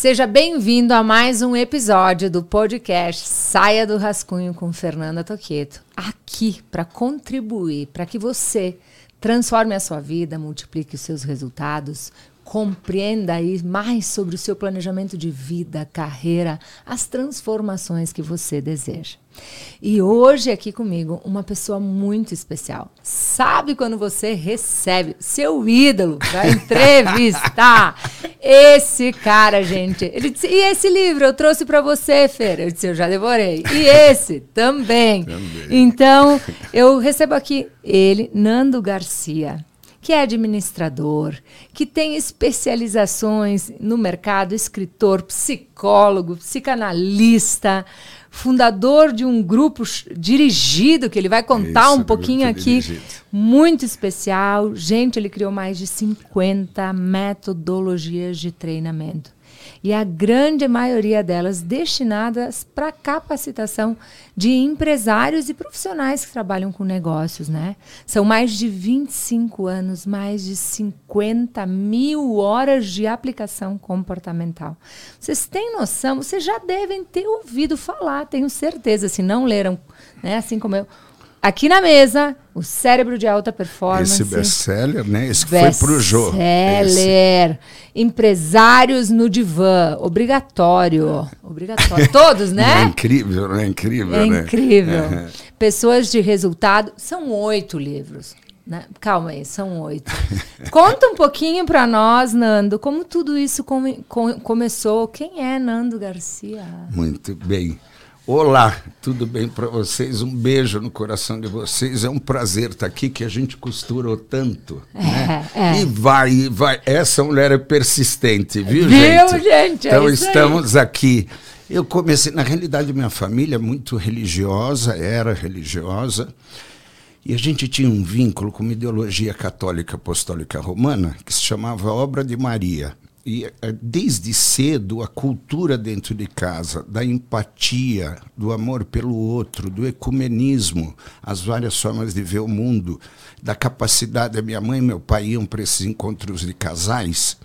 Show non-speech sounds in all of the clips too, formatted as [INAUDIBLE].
Seja bem-vindo a mais um episódio do podcast Saia do Rascunho com Fernanda Toqueto. Aqui para contribuir para que você transforme a sua vida, multiplique os seus resultados, compreenda aí mais sobre o seu planejamento de vida, carreira, as transformações que você deseja. E hoje aqui comigo uma pessoa muito especial. Sabe quando você recebe seu ídolo para [LAUGHS] entrevistar esse cara, gente? Ele disse: "E esse livro eu trouxe para você, Fer?" Eu disse: "Eu já devorei". E esse também. também. Então, eu recebo aqui ele, Nando Garcia que é administrador, que tem especializações no mercado, escritor, psicólogo, psicanalista, fundador de um grupo dirigido, que ele vai contar Isso, um pouquinho aqui, dirigido. muito especial. Gente, ele criou mais de 50 metodologias de treinamento e a grande maioria delas destinadas para capacitação de empresários e profissionais que trabalham com negócios, né? São mais de 25 anos, mais de 50 mil horas de aplicação comportamental. Vocês têm noção? Vocês já devem ter ouvido falar, tenho certeza, se não leram, né? Assim como eu Aqui na mesa, o cérebro de alta performance. Esse best-seller, né? Esse que foi pro Jô. Best-seller. Empresários no divã. Obrigatório. Obrigatório. [LAUGHS] Todos, né? É incrível, né? Incrível, é né? incrível. É. Pessoas de resultado. São oito livros. Né? Calma aí, são oito. Conta um pouquinho para nós, Nando, como tudo isso come, com, começou. Quem é Nando Garcia? Muito bem. Olá, tudo bem para vocês? Um beijo no coração de vocês. É um prazer estar aqui, que a gente costurou tanto. É, né? é. E vai, e vai. Essa mulher é persistente, viu, viu gente? gente? É então estamos aí. aqui. Eu comecei, na realidade, minha família é muito religiosa, era religiosa. E a gente tinha um vínculo com uma ideologia católica apostólica romana que se chamava Obra de Maria. E é, desde cedo a cultura dentro de casa, da empatia, do amor pelo outro, do ecumenismo, as várias formas de ver o mundo, da capacidade. A minha mãe e meu pai iam para esses encontros de casais,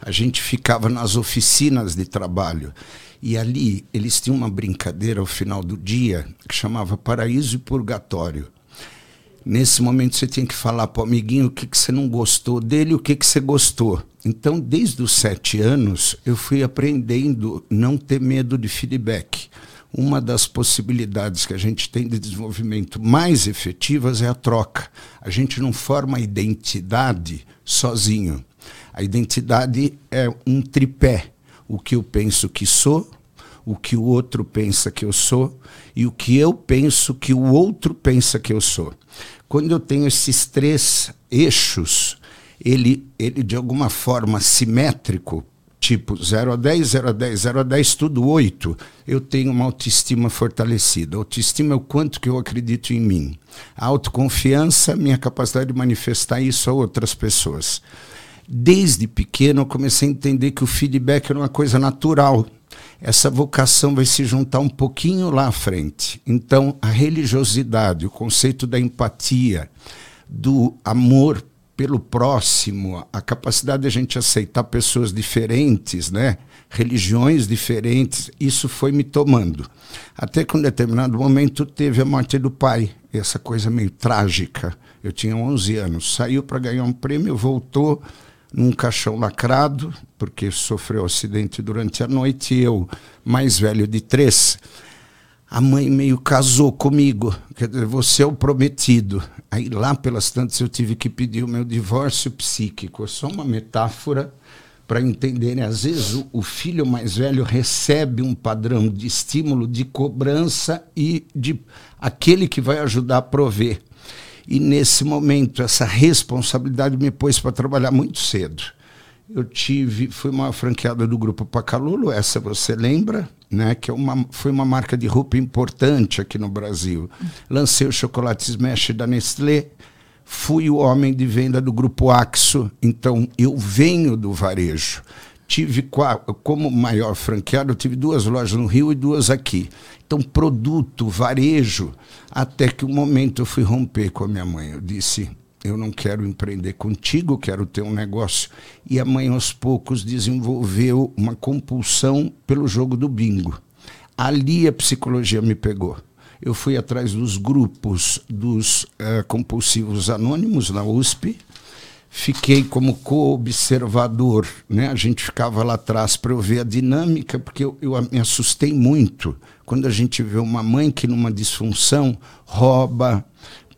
a gente ficava nas oficinas de trabalho. E ali eles tinham uma brincadeira ao final do dia que chamava Paraíso e Purgatório. Nesse momento você tinha que falar para o amiguinho o que, que você não gostou dele o que, que você gostou. Então, desde os sete anos, eu fui aprendendo não ter medo de feedback. Uma das possibilidades que a gente tem de desenvolvimento mais efetivas é a troca. A gente não forma identidade sozinho. A identidade é um tripé. O que eu penso que sou, o que o outro pensa que eu sou e o que eu penso que o outro pensa que eu sou. Quando eu tenho esses três eixos, ele, ele de alguma forma simétrico, tipo 0 a 10, 0 a 10, 0 a 10, tudo 8, eu tenho uma autoestima fortalecida. autoestima é o quanto que eu acredito em mim. A autoconfiança, minha capacidade de manifestar isso a outras pessoas. Desde pequeno eu comecei a entender que o feedback era uma coisa natural. Essa vocação vai se juntar um pouquinho lá à frente. Então, a religiosidade, o conceito da empatia, do amor pelo próximo, a capacidade de a gente aceitar pessoas diferentes, né? religiões diferentes, isso foi me tomando. Até que um determinado momento teve a morte do pai, essa coisa meio trágica. Eu tinha 11 anos, saiu para ganhar um prêmio, voltou num caixão lacrado, porque sofreu acidente durante a noite, e eu, mais velho de três, a mãe meio casou comigo, quer dizer, você é o prometido. Aí lá pelas tantas eu tive que pedir o meu divórcio psíquico. É só uma metáfora para entenderem. Às vezes o, o, filho mais velho recebe um padrão de estímulo, de cobrança e de aquele que vai ajudar a prover. E nesse momento essa responsabilidade me pôs para trabalhar muito cedo. Eu tive, fui uma franqueada do grupo Pacalulo, essa você lembra? né, que é uma, foi uma marca de roupa importante aqui no Brasil. Lancei o chocolate Smash da Nestlé, fui o homem de venda do grupo Axo, então eu venho do varejo. Tive como maior franqueado, eu tive duas lojas no Rio e duas aqui. Então, produto, varejo, até que um momento eu fui romper com a minha mãe. Eu disse: eu não quero empreender contigo, quero ter um negócio. E a mãe, aos poucos, desenvolveu uma compulsão pelo jogo do bingo. Ali a psicologia me pegou. Eu fui atrás dos grupos dos uh, compulsivos anônimos na USP, fiquei como co-observador, né? A gente ficava lá atrás para eu ver a dinâmica, porque eu, eu, me assustei muito quando a gente vê uma mãe que numa disfunção rouba,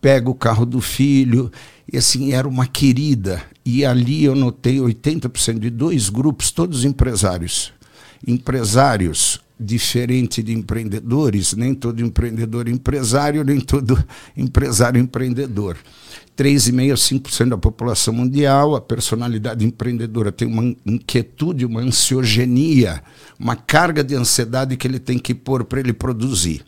pega o carro do filho, e assim, era uma querida. E ali eu notei 80% de dois grupos, todos empresários. Empresários diferente de empreendedores, nem todo empreendedor é empresário, nem todo [LAUGHS] empresário é empreendedor. 3,5% a 5% da população mundial, a personalidade empreendedora tem uma inquietude, uma ansiogenia, uma carga de ansiedade que ele tem que pôr para ele produzir.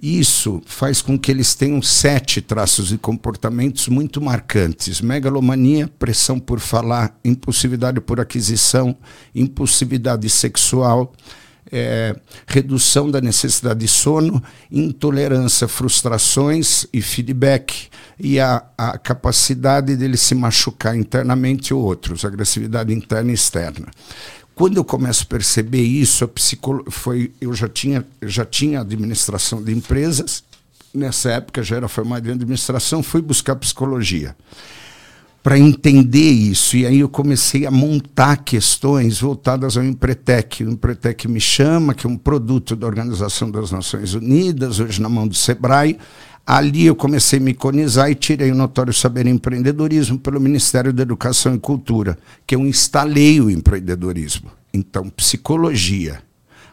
Isso faz com que eles tenham sete traços de comportamentos muito marcantes: megalomania, pressão por falar, impulsividade por aquisição, impulsividade sexual, é, redução da necessidade de sono, intolerância, frustrações e feedback, e a, a capacidade dele se machucar internamente ou outros, agressividade interna e externa. Quando eu começo a perceber isso, a foi, eu já tinha, já tinha administração de empresas, nessa época já era formado em administração, fui buscar psicologia para entender isso. E aí eu comecei a montar questões voltadas ao Empretec. O Empretec me chama, que é um produto da Organização das Nações Unidas, hoje na mão do Sebrae. Ali eu comecei a me iconizar e tirei o notório saber empreendedorismo pelo Ministério da Educação e Cultura, que eu instalei o empreendedorismo. Então, psicologia,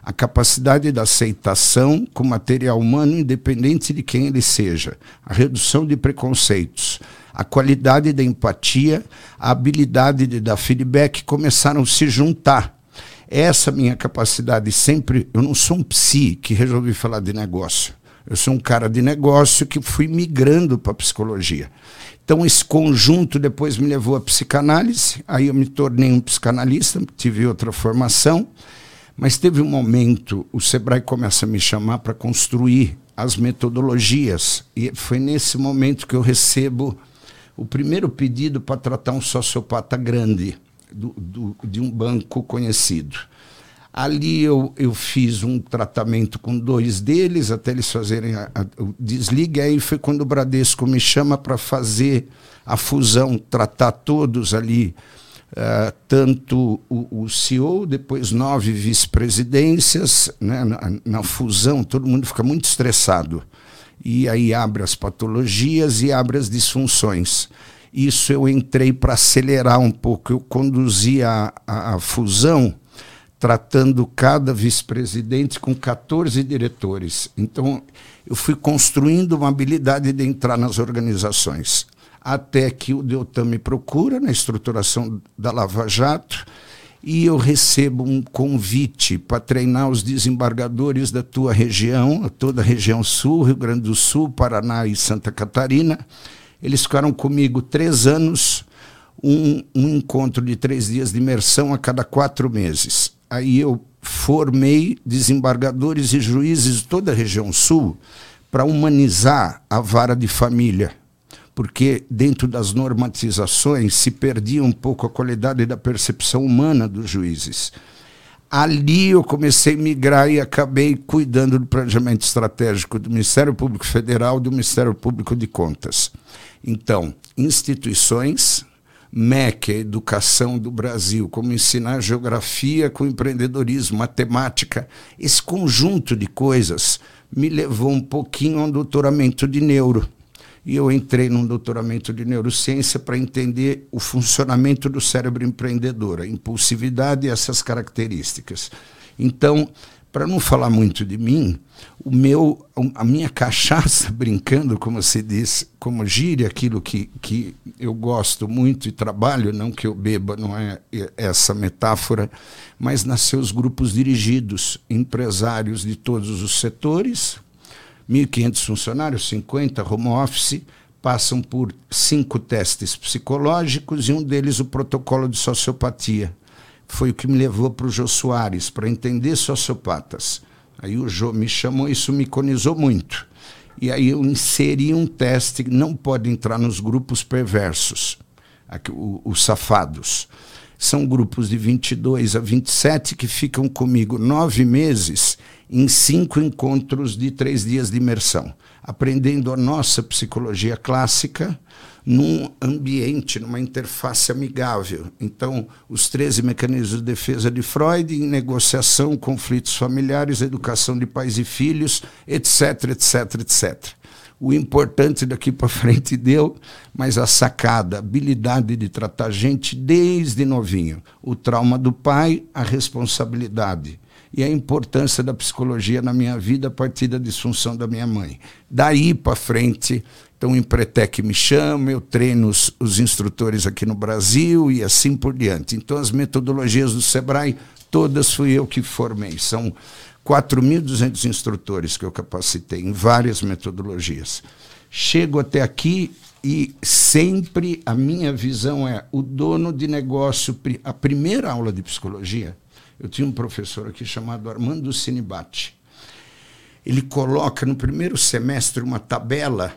a capacidade da aceitação com material humano, independente de quem ele seja, a redução de preconceitos, a qualidade da empatia, a habilidade de dar feedback começaram a se juntar. Essa minha capacidade sempre, eu não sou um psi que resolvi falar de negócio. Eu sou um cara de negócio que fui migrando para a psicologia. Então, esse conjunto depois me levou à psicanálise. Aí eu me tornei um psicanalista, tive outra formação. Mas teve um momento, o Sebrae começa a me chamar para construir as metodologias. E foi nesse momento que eu recebo o primeiro pedido para tratar um sociopata grande do, do, de um banco conhecido. Ali eu, eu fiz um tratamento com dois deles, até eles fazerem a, a, o desligue. Aí foi quando o Bradesco me chama para fazer a fusão, tratar todos ali, uh, tanto o, o, CEO, depois nove vice-presidências, né, na, na fusão, todo mundo fica muito estressado e aí abre as patologias e abre as disfunções. Isso eu entrei para acelerar um pouco. Eu conduzi a, a, a fusão tratando cada vice-presidente com 14 diretores. Então, eu fui construindo uma habilidade de entrar nas organizações. Até que o Deltan me procura na estruturação da Lava Jato e eu recebo um convite para treinar os desembargadores da tua região, toda a região sul, Rio Grande do Sul, Paraná e Santa Catarina. Eles ficaram comigo três anos, um, um encontro de três dias de imersão a cada quatro meses. Aí eu formei desembargadores e juízes de toda a região sul para humanizar a vara de família porque dentro das normatizações se perdia um pouco a qualidade da percepção humana dos juízes. Ali eu comecei a migrar e acabei cuidando do planejamento estratégico do Ministério Público Federal e do Ministério Público de Contas. Então, instituições, MEC, a educação do Brasil, como ensinar geografia com empreendedorismo, matemática, esse conjunto de coisas me levou um pouquinho ao doutoramento de neuro e eu entrei num doutoramento de neurociência para entender o funcionamento do cérebro empreendedor, a impulsividade e essas características. Então, para não falar muito de mim, o meu, a minha cachaça, [LAUGHS] brincando, como se diz, como gire aquilo que, que eu gosto muito e trabalho, não que eu beba, não é essa metáfora, mas nasceu os grupos dirigidos, empresários de todos os setores, 1.500 funcionários, 50 home office, passam por cinco testes psicológicos e um deles o protocolo de sociopatia. Foi o que me levou para o Jô Soares, para entender sociopatas. Aí o Jô me chamou, isso me iconizou muito. E aí eu inseri um teste não pode entrar nos grupos perversos, aqui, o, os safados. São grupos de 22 a 27 que ficam comigo nove meses em cinco encontros de três dias de imersão, aprendendo a nossa psicologia clássica num ambiente, numa interface amigável. Então, os 13 mecanismos de defesa de Freud, em negociação, conflitos familiares, educação de pais e filhos, etc, etc, etc. O importante daqui para frente deu, mas a sacada, a habilidade de tratar gente desde novinho. O trauma do pai, a responsabilidade e a importância da psicologia na minha vida a partir da disfunção da minha mãe. Daí para frente, então o Empretec me chama, eu treino os, os, instrutores aqui no Brasil e assim por diante. Então as metodologias do Sebrae, todas fui eu que formei. São 4.200 instrutores que eu capacitei em várias metodologias. Chego até aqui e sempre a minha visão é o dono de negócio, a primeira aula de psicologia eu tinha um professor aqui chamado Armando Sinibati. Ele coloca no primeiro semestre uma tabela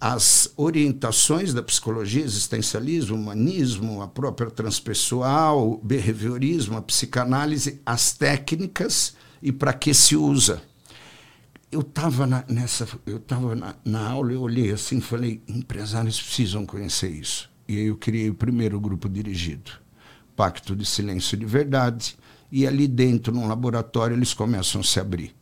as orientações da psicologia, existencialismo, humanismo, a própria transpessoal, o behaviorismo, a psicanálise, as técnicas e para que se usa. Eu estava nessa, eu estava na, na, aula, eu olhei assim, falei, empresários precisam conhecer isso. E aí eu criei o primeiro grupo dirigido, Pacto de Silêncio de Verdade, e ali dentro, num laboratório, eles começam a se abrir.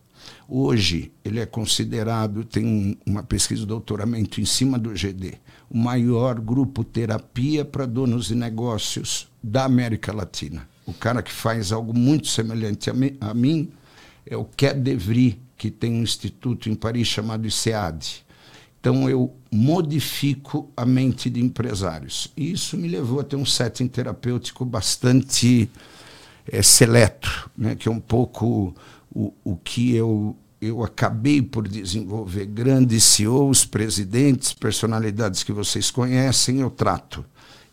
Hoje, ele é considerado, tem uma pesquisa de doutoramento em cima do GD, o maior grupo terapia para donos de negócios da América Latina. O cara que faz algo muito semelhante a, a mim é o Quer Devry, que tem um instituto em Paris chamado ICEAD. Então, eu modifico a mente de empresários. E isso me levou a ter um setting terapêutico bastante é, seleto, né, que é um pouco o, o que eu, eu acabei por desenvolver. Grandes CEOs, presidentes, personalidades que vocês conhecem, eu trato.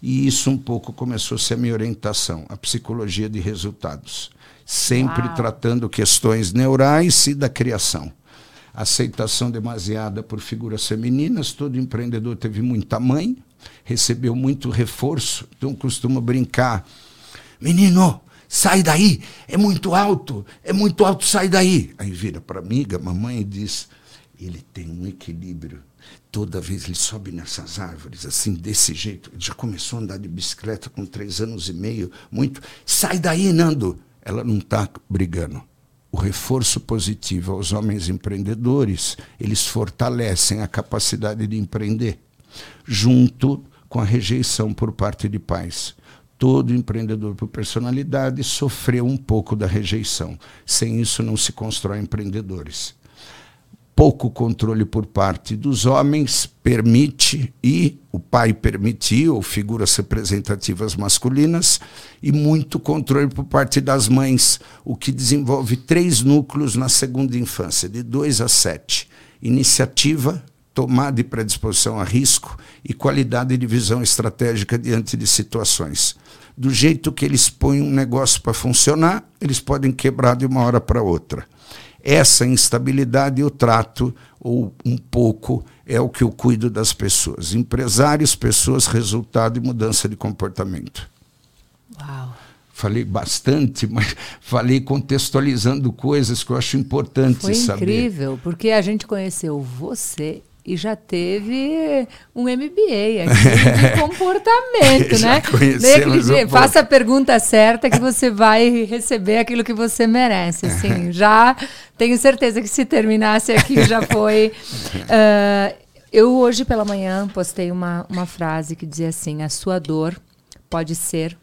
E isso um pouco começou a ser a minha orientação, a psicologia de resultados. Sempre Uau. tratando questões neurais e da criação. Aceitação demasiada por figuras femininas, todo empreendedor teve muita mãe, recebeu muito reforço, então costumo brincar. Menino, sai daí, é muito alto, é muito alto, sai daí. Aí vira para a amiga, mamãe, e diz: ele tem um equilíbrio. Toda vez ele sobe nessas árvores, assim, desse jeito. Ele já começou a andar de bicicleta com três anos e meio, muito. Sai daí, Nando! Ela não está brigando. O reforço positivo aos homens empreendedores, eles fortalecem a capacidade de empreender, junto com a rejeição por parte de pais todo empreendedor por personalidade sofreu um pouco da rejeição. Sem isso não se constrói empreendedores. Pouco controle por parte dos homens permite, e o pai permitiu, figuras representativas masculinas, e muito controle por parte das mães, o que desenvolve três núcleos na segunda infância, de 2 a 7. Iniciativa, tomada e predisposição a risco e qualidade de visão estratégica diante de situações do jeito que eles põem um negócio para funcionar, eles podem quebrar de uma hora para outra. Essa instabilidade eu trato, ou um pouco, é o que eu cuido das pessoas. Empresários, pessoas, resultado e mudança de comportamento. Uau! Falei bastante, mas falei contextualizando coisas que eu acho importantes Foi saber. Foi incrível, porque a gente conheceu você e já teve um MBA aqui de [LAUGHS] comportamento, né? Conhecemos um faça a pergunta certa que você vai receber aquilo que você merece. [LAUGHS] Assim, já tenho certeza que se terminasse aqui já foi. Uh, [LAUGHS] eu hoje pela manhã postei uma, uma frase que dizia assim: a sua dor pode ser,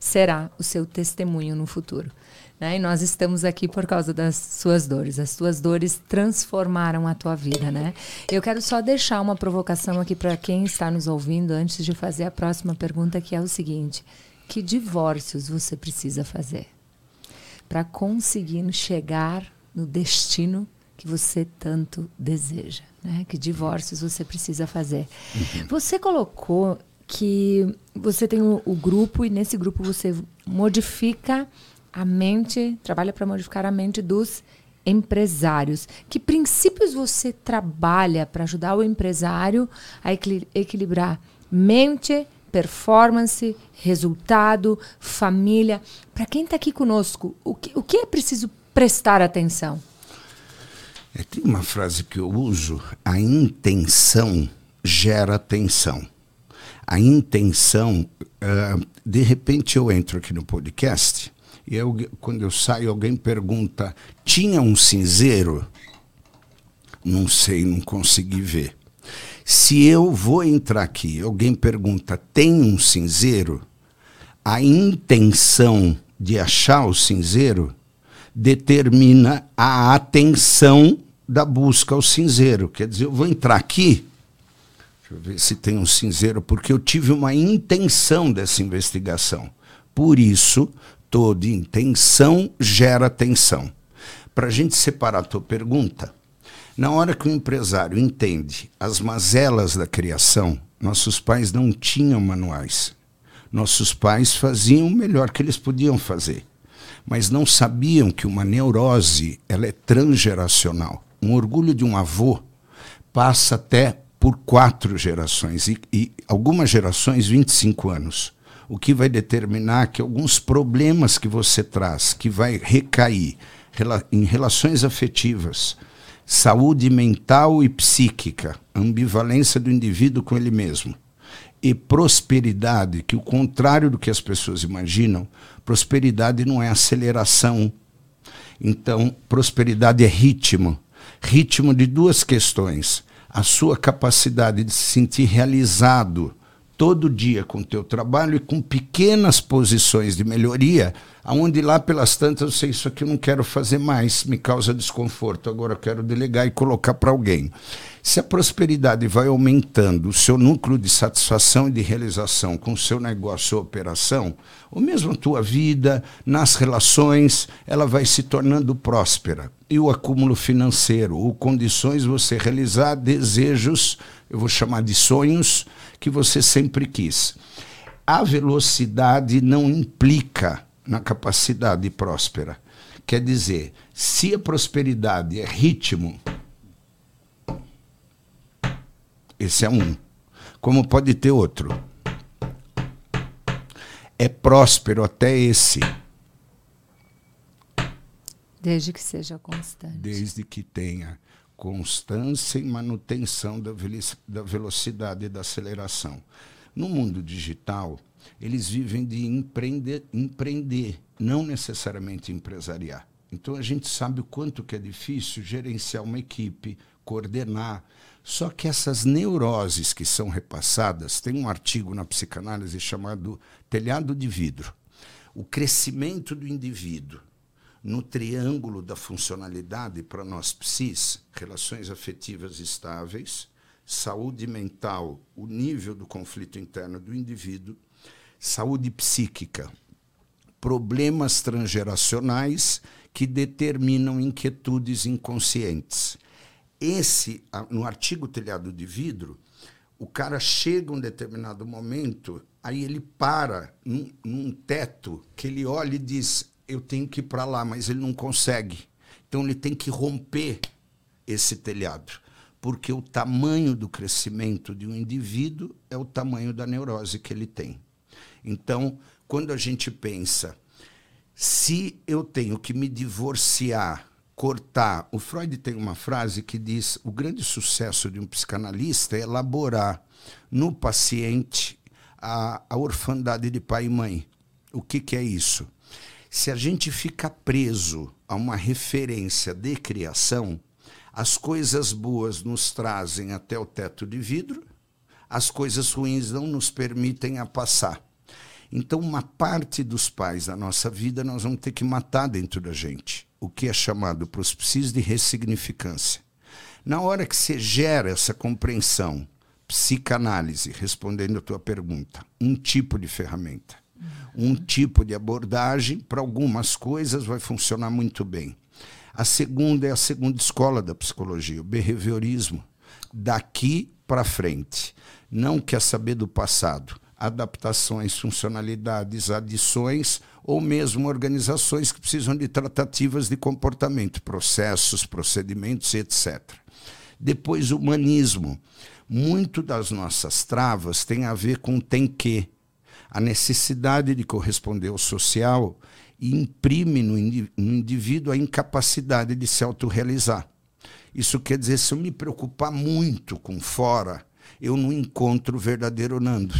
será o seu testemunho no futuro. Né? E nós estamos aqui por causa das suas dores. As suas dores transformaram a tua vida, né? Eu quero só deixar uma provocação aqui para quem está nos ouvindo antes de fazer a próxima pergunta, que é o seguinte: que divórcios você precisa fazer para conseguir chegar no destino que você tanto deseja, né? Que divórcios você precisa fazer? Uhum. Você colocou que você tem o, o grupo e nesse grupo você modifica a mente, trabalha para modificar a mente dos empresários. Que princípios você trabalha para ajudar o empresário a equilibrar mente, performance, resultado, família? Para quem está aqui conosco, o que, o que é preciso prestar atenção? É, tem uma frase que eu uso: a intenção gera tensão. A intenção, uh, de repente eu entro aqui no podcast e eu, quando eu saio alguém pergunta: tinha um cinzeiro? Não sei, não consegui ver. Se eu vou entrar aqui, alguém pergunta: tem um cinzeiro? A intenção de achar o cinzeiro determina a atenção da busca ao cinzeiro. Quer dizer, eu vou entrar aqui, deixa eu ver se tem um cinzeiro, porque eu tive uma intenção dessa investigação. Por isso, toda intenção gera tensão. Para a gente separar a tua pergunta, na hora que o empresário entende as mazelas da criação, nossos pais não tinham manuais. Nossos pais faziam o melhor que eles podiam fazer mas não sabiam que uma neurose ela é transgeracional. Um orgulho de um avô passa até por quatro gerações e, e algumas gerações 25 anos. O que vai determinar que alguns problemas que você traz, que vai recair em relações afetivas, saúde mental e psíquica, ambivalência do indivíduo com ele mesmo, e prosperidade, que o contrário do que as pessoas imaginam, prosperidade não é aceleração. Então, prosperidade é ritmo. Ritmo de duas questões. A sua capacidade de se sentir realizado todo dia com o teu trabalho e com pequenas posições de melhoria, aonde lá pelas tantas eu sei isso aqui eu não quero fazer mais, me causa desconforto, agora eu quero delegar e colocar para alguém. Se a prosperidade vai aumentando o seu núcleo de satisfação e de realização com o seu negócio ou operação, ou mesmo a tua vida, nas relações, ela vai se tornando próspera. E o acúmulo financeiro, ou condições você realizar desejos, eu vou chamar de sonhos, que você sempre quis. A velocidade não implica na capacidade próspera. Quer dizer, se a prosperidade é ritmo, esse é um. Como pode ter outro? É próspero até esse. Desde que seja constante. Desde que tenha constância e manutenção da, da velocidade e da aceleração. No mundo digital, eles vivem de empreender, empreender, não necessariamente empresariar. Então a gente sabe o quanto que é difícil gerenciar uma equipe, coordenar. Só que essas neuroses que são repassadas, tem um artigo na psicanálise chamado telhado de vidro. O crescimento do indivíduo no triângulo da funcionalidade para nós psis, relações afetivas estáveis, saúde mental, o nível do conflito interno do indivíduo, saúde psíquica, problemas transgeracionais que determinam inquietudes inconscientes. Esse, no artigo Telhado de Vidro, o cara chega a um determinado momento, aí ele para num, num teto que ele olha e diz: eu tenho que ir para lá, mas ele não consegue. Então ele tem que romper esse telhado, porque o tamanho do crescimento de um indivíduo é o tamanho da neurose que ele tem. Então, quando a gente pensa, se eu tenho que me divorciar, cortar, o Freud tem uma frase que diz: o grande sucesso de um psicanalista é elaborar no paciente a, a orfandade de pai e mãe. O que, que é isso? Se a gente fica preso a uma referência de criação, as coisas boas nos trazem até o teto de vidro, as coisas ruins não nos permitem a passar. Então, uma parte dos pais da nossa vida nós vamos ter que matar dentro da gente, o que é chamado para os psis de ressignificância. Na hora que você gera essa compreensão, psicanálise, respondendo a tua pergunta, um tipo de ferramenta um tipo de abordagem, para algumas coisas vai funcionar muito bem. A segunda é a segunda escola da psicologia, o behaviorismo. Daqui para frente. Não quer saber do passado. adaptações, funcionalidades, adições ou mesmo organizações que precisam de tratativas de comportamento, processos, procedimentos, etc. Depois, humanismo. Muito das nossas travas tem a ver com tem que. A necessidade de corresponder ao social imprime no indivíduo a incapacidade de se autorrealizar. Isso quer dizer, se eu me preocupar muito com fora, eu não encontro o verdadeiro Nando.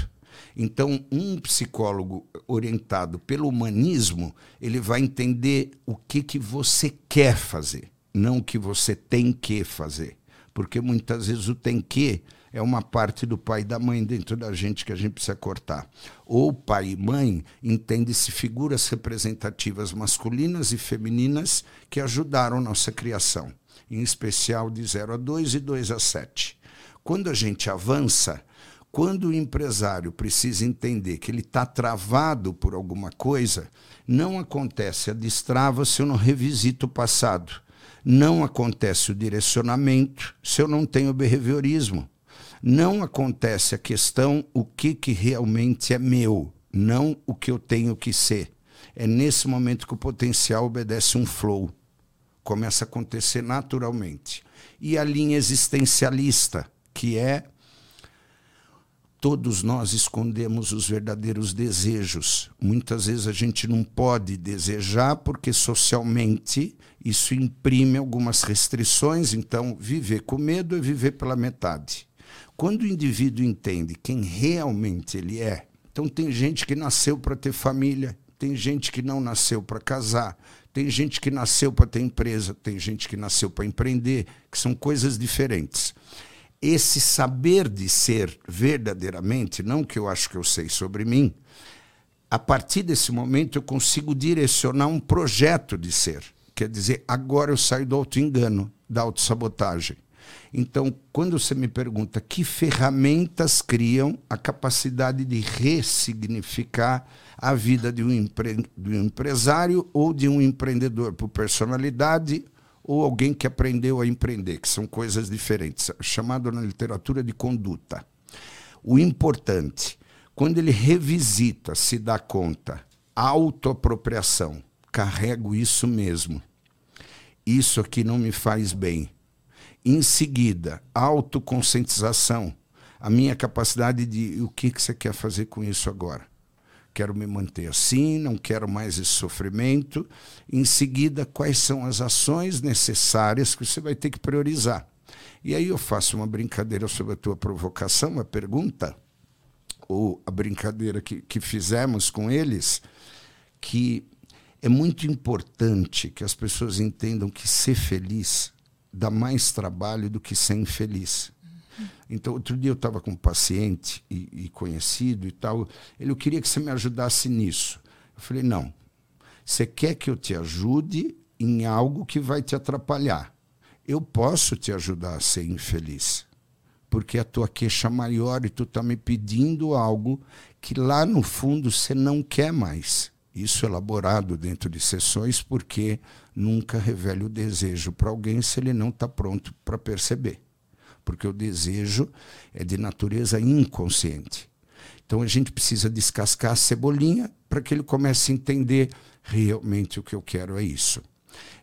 Então, um psicólogo orientado pelo humanismo, ele vai entender o que, que você quer fazer, não o que você tem que fazer. Porque muitas vezes o tem que é uma parte do pai e da mãe dentro da gente que a gente precisa cortar. Ou pai e mãe entende-se figuras representativas masculinas e femininas que ajudaram nossa criação, em especial de 0 a 2 e 2 a 7. Quando a gente avança, quando o empresário precisa entender que ele está travado por alguma coisa, não acontece a destrava se eu não revisito o passado. Não acontece o direcionamento se eu não tenho behaviorismo. Não acontece a questão o que, que realmente é meu, não o que eu tenho que ser. É nesse momento que o potencial obedece um flow. Começa a acontecer naturalmente. E a linha existencialista, que é todos nós escondemos os verdadeiros desejos. Muitas vezes a gente não pode desejar porque socialmente isso imprime algumas restrições, então viver com medo é viver pela metade. Quando o indivíduo entende quem realmente ele é, então tem gente que nasceu para ter família, tem gente que não nasceu para casar, tem gente que nasceu para ter empresa, tem gente que nasceu para empreender, que são coisas diferentes esse saber de ser verdadeiramente, não que eu acho que eu sei sobre mim, a partir desse momento eu consigo direcionar um projeto de ser. Quer dizer, agora eu saio do auto-engano, da autossabotagem. Então, quando você me pergunta que ferramentas criam a capacidade de ressignificar a vida de um, empre de um empresário ou de um empreendedor por personalidade ou alguém que aprendeu a empreender, que são coisas diferentes, chamado na literatura de conduta. O importante, quando ele revisita, se dá conta, autoapropriação, carrego isso mesmo. Isso aqui não me faz bem. Em seguida, autoconscientização, a minha capacidade de o que, que você quer fazer com isso agora? Quero me manter assim, não quero mais esse sofrimento. Em seguida, quais são as ações necessárias que você vai ter que priorizar? E aí eu faço uma brincadeira sobre a tua provocação, uma pergunta, ou a brincadeira que, que fizemos com eles, que é muito importante que as pessoas entendam que ser feliz dá mais trabalho do que ser infeliz. Então, outro dia eu estava com um paciente e, e, conhecido e tal. Ele queria que você me ajudasse nisso. Eu falei: não. Você quer que eu te ajude em algo que vai te atrapalhar. Eu posso te ajudar a ser infeliz. Porque a tua queixa maior e tu está me pedindo algo que lá no fundo você não quer mais. Isso elaborado dentro de sessões, porque nunca revele o desejo para alguém se ele não está pronto para perceber porque o desejo é de natureza inconsciente. Então a gente precisa descascar a cebolinha para que ele comece a entender realmente o que eu quero é isso.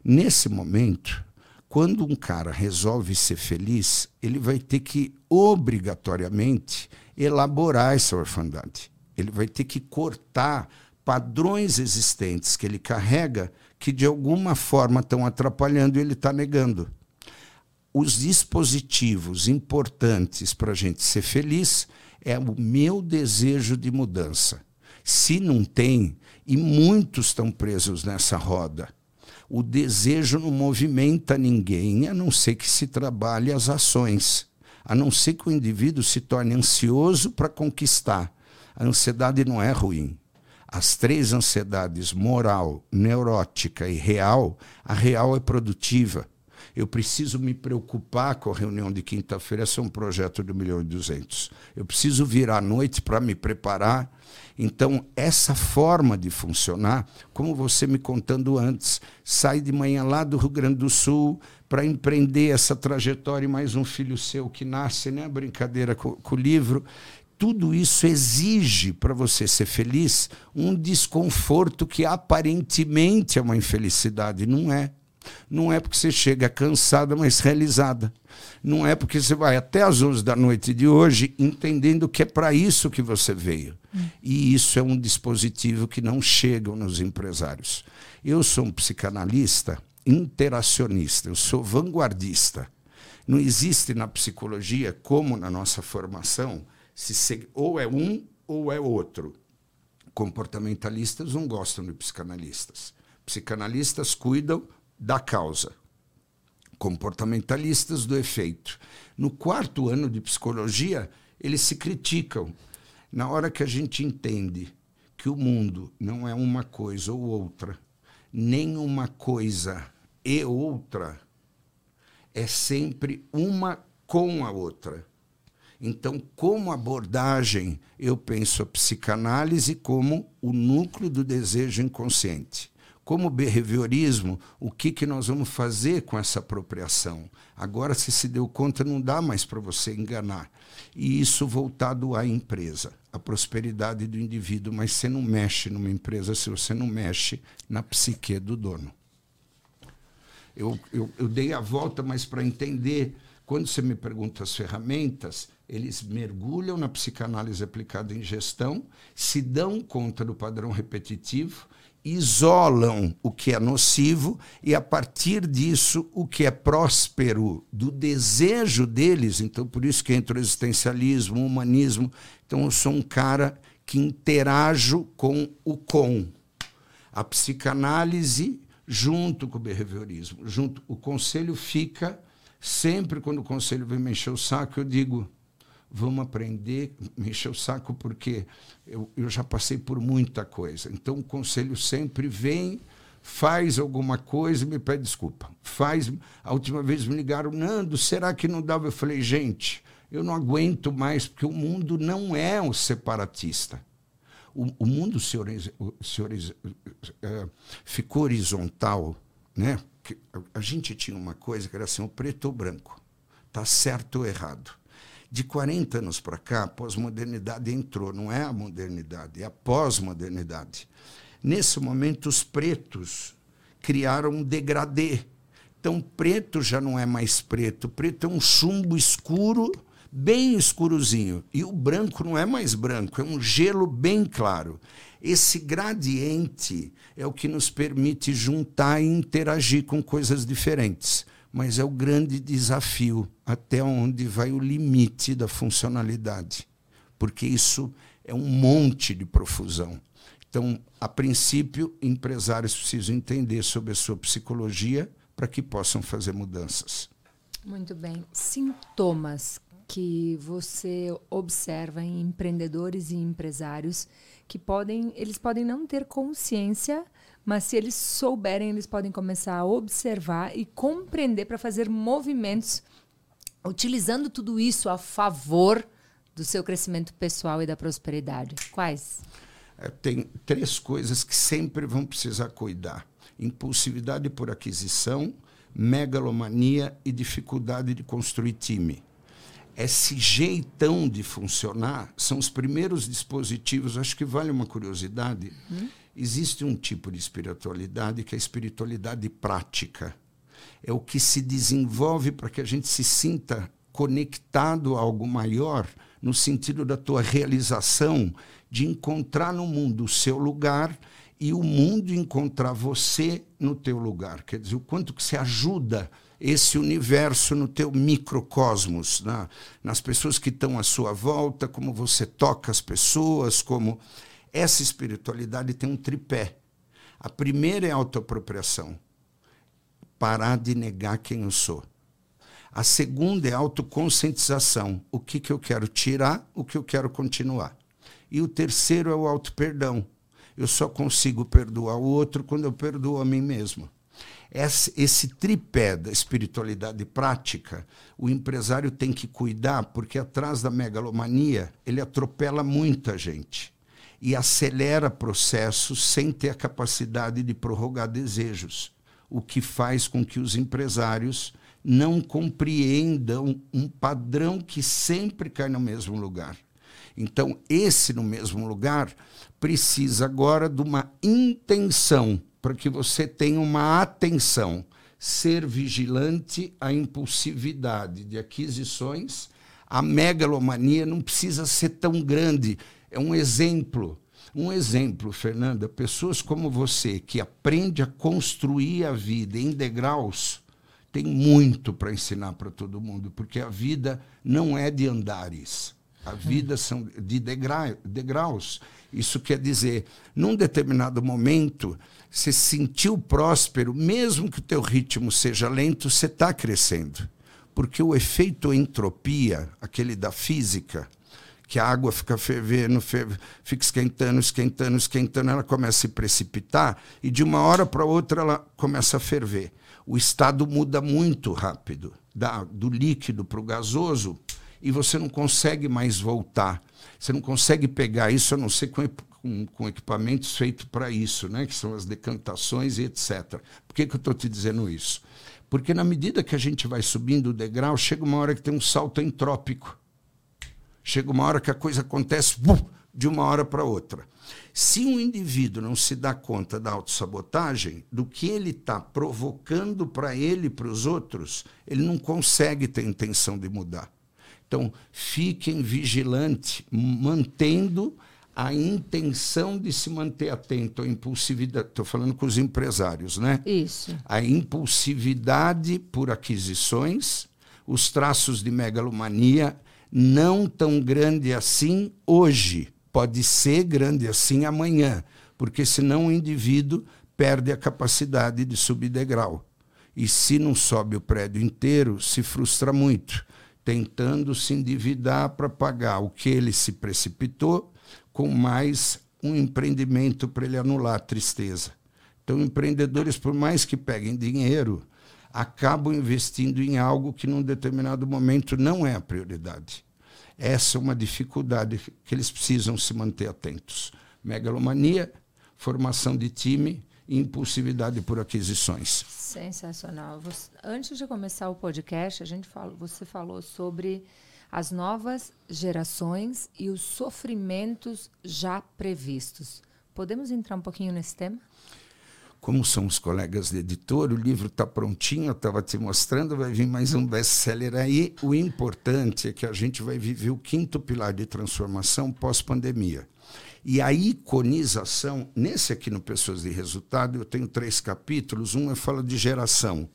Nesse momento, quando um cara resolve ser feliz, ele vai ter que obrigatoriamente elaborar essa orfandade. Ele vai ter que cortar padrões existentes que ele carrega que de alguma forma estão atrapalhando e ele está negando os dispositivos importantes para a gente ser feliz é o meu desejo de mudança. Se não tem, e muitos estão presos nessa roda, o desejo não movimenta ninguém, a não ser que se trabalhe as ações, a não ser que o indivíduo se torne ansioso para conquistar. A ansiedade não é ruim. As três ansiedades, moral, neurótica e real, a real é produtiva eu preciso me preocupar com a reunião de quinta-feira, esse é um projeto de 1 milhão e 200. Eu preciso vir à noite para me preparar. Então, essa forma de funcionar, como você me contando antes, sai de manhã lá do Rio Grande do Sul para empreender essa trajetória e mais um filho seu que nasce, né? Brincadeira com, com o livro tudo isso exige para você ser feliz um desconforto que aparentemente é uma infelicidade, não é. Não é porque você chega cansada, mas realizada. Não é porque você vai até às 11 da noite de hoje entendendo que é para isso que você veio. E isso é um dispositivo que não chega nos empresários. Eu sou um psicanalista interacionista, eu sou vanguardista. Não existe na psicologia, como na nossa formação, se ou é um ou é outro. Comportamentalistas não gostam de psicanalistas. Psicanalistas cuidam da causa, comportamentalistas do efeito. No quarto ano de psicologia, eles se criticam. Na hora que a gente entende que o mundo não é uma coisa ou outra, nem uma coisa e outra, é sempre uma com a outra. Então, como abordagem, eu penso a psicanálise como o núcleo do desejo inconsciente. Como behaviorismo, o que, que nós vamos fazer com essa apropriação? Agora, se se deu conta, não dá mais para você enganar. E isso voltado à empresa, à prosperidade do indivíduo. Mas você não mexe numa empresa se você não mexe na psique do dono. Eu, eu, eu dei a volta, mas para entender, quando você me pergunta as ferramentas, eles mergulham na psicanálise aplicada em gestão, se dão conta do padrão repetitivo isolam o que é nocivo e, a partir disso, o que é próspero, do desejo deles. Então, por isso que entra o existencialismo, o humanismo. Então, eu sou um cara que interajo com o com. A psicanálise junto com o behaviorismo. Junto, o conselho fica, sempre quando o conselho vem me encher o saco, eu digo vamos aprender, me encher o saco, porque eu, eu já passei por muita coisa. Então, o conselho sempre vem, faz alguma coisa e me pede desculpa. Faz. A última vez me ligaram, Nando, será que não dava? Eu falei, gente, eu não aguento mais, porque o mundo não é um separatista. O, o mundo se, se uh, ficou horizontal, né? A gente tinha uma coisa que era assim, o preto ou branco. Tá certo ou errado. De 40 anos para cá, a pós-modernidade entrou. Não é a modernidade, é a pós-modernidade. Nesse momento, os pretos criaram um degradê. Então, preto já não é mais preto. Preto é um chumbo escuro, bem escurozinho. E o branco não é mais branco, é um gelo bem claro. Esse gradiente é o que nos permite juntar e interagir com coisas diferentes mas é o grande desafio até onde vai o limite da funcionalidade, porque isso é um monte de profusão. Então, a princípio, empresários precisam entender sobre a sua psicologia para que possam fazer mudanças. Muito bem. Sintomas que você observa em empreendedores e empresários que podem, eles podem não ter consciência mas se eles souberem, eles podem começar a observar e compreender para fazer movimentos utilizando tudo isso a favor do seu crescimento pessoal e da prosperidade. Quais? É, tem três coisas que sempre vão precisar cuidar: impulsividade por aquisição, megalomania e dificuldade de construir time. Esse jeitão de funcionar são os primeiros dispositivos. Acho que vale uma curiosidade. Hum? Existe um tipo de espiritualidade que é a espiritualidade prática. É o que se desenvolve para que a gente se sinta conectado a algo maior, no sentido da tua realização, de encontrar no mundo o seu lugar e o mundo encontrar você no teu lugar. Quer dizer, o quanto que você ajuda esse universo no teu microcosmos, na, nas pessoas que estão à sua volta, como você toca as pessoas, como essa espiritualidade tem um tripé. A primeira é a autoapropriação. Parar de negar quem eu sou. A segunda é a autoconscientização. O que, que eu quero tirar, o que eu quero continuar. E o terceiro é o auto-perdão. Eu só consigo perdoar o outro quando eu perdoo a mim mesmo. Esse, esse tripé da espiritualidade prática, o empresário tem que cuidar, porque atrás da megalomania ele atropela muita gente e acelera processos sem ter a capacidade de prorrogar desejos, o que faz com que os empresários não compreendam um padrão que sempre cai no mesmo lugar. Então, esse no mesmo lugar precisa agora de uma intenção para que você tenha uma atenção, ser vigilante à impulsividade de aquisições. A megalomania não precisa ser tão grande. É um exemplo. Um exemplo, Fernanda, pessoas como você que aprende a construir a vida em degraus, tem muito para ensinar para todo mundo, porque a vida não é de andares. A vida são de degra degraus. Isso quer dizer, num determinado momento, você se sentiu próspero, mesmo que o teu ritmo seja lento, você está crescendo. Porque o efeito entropia, aquele da física, que a água fica fervendo, ferve, fica esquentando, esquentando, esquentando, ela começa a se precipitar e de uma hora para outra ela começa a ferver. O estado muda muito rápido, da, do líquido para o gasoso, e você não consegue mais voltar. Você não consegue pegar isso, a não ser com, com, com equipamentos feitos para isso, né? que são as decantações e etc. Por que, que eu estou te dizendo isso? Porque na medida que a gente vai subindo o degrau, chega uma hora que tem um salto entrópico. Chega uma hora que a coisa acontece de uma hora para outra. Se um indivíduo não se dá conta da autossabotagem, do que ele está provocando para ele e para os outros, ele não consegue ter intenção de mudar. Então, fiquem vigilantes, mantendo a intenção de se manter atento à impulsividade. Estou falando com os empresários, né? Isso. A impulsividade por aquisições, os traços de megalomania, não tão grande assim hoje. Pode ser grande assim amanhã, porque senão o indivíduo perde a capacidade de subir degrau. E se não sobe o prédio inteiro, se frustra muito tentando se endividar para pagar o que ele se precipitou, com mais um empreendimento para ele anular a tristeza. Então, empreendedores, por mais que peguem dinheiro, acabam investindo em algo que, num determinado momento, não é a prioridade. Essa é uma dificuldade que eles precisam se manter atentos. Megalomania, formação de time e impulsividade por aquisições. Sensacional. Antes de começar o podcast, a gente falou, você falou sobre as novas gerações e os sofrimentos já previstos. Podemos entrar um pouquinho nesse tema? Como são os colegas de editor, o livro está prontinho, eu estava te mostrando, vai vir mais um best-seller aí. O importante é que a gente vai viver o quinto pilar de transformação pós-pandemia. E a iconização, nesse aqui no Pessoas de Resultado, eu tenho três capítulos. Um eu falo de geração.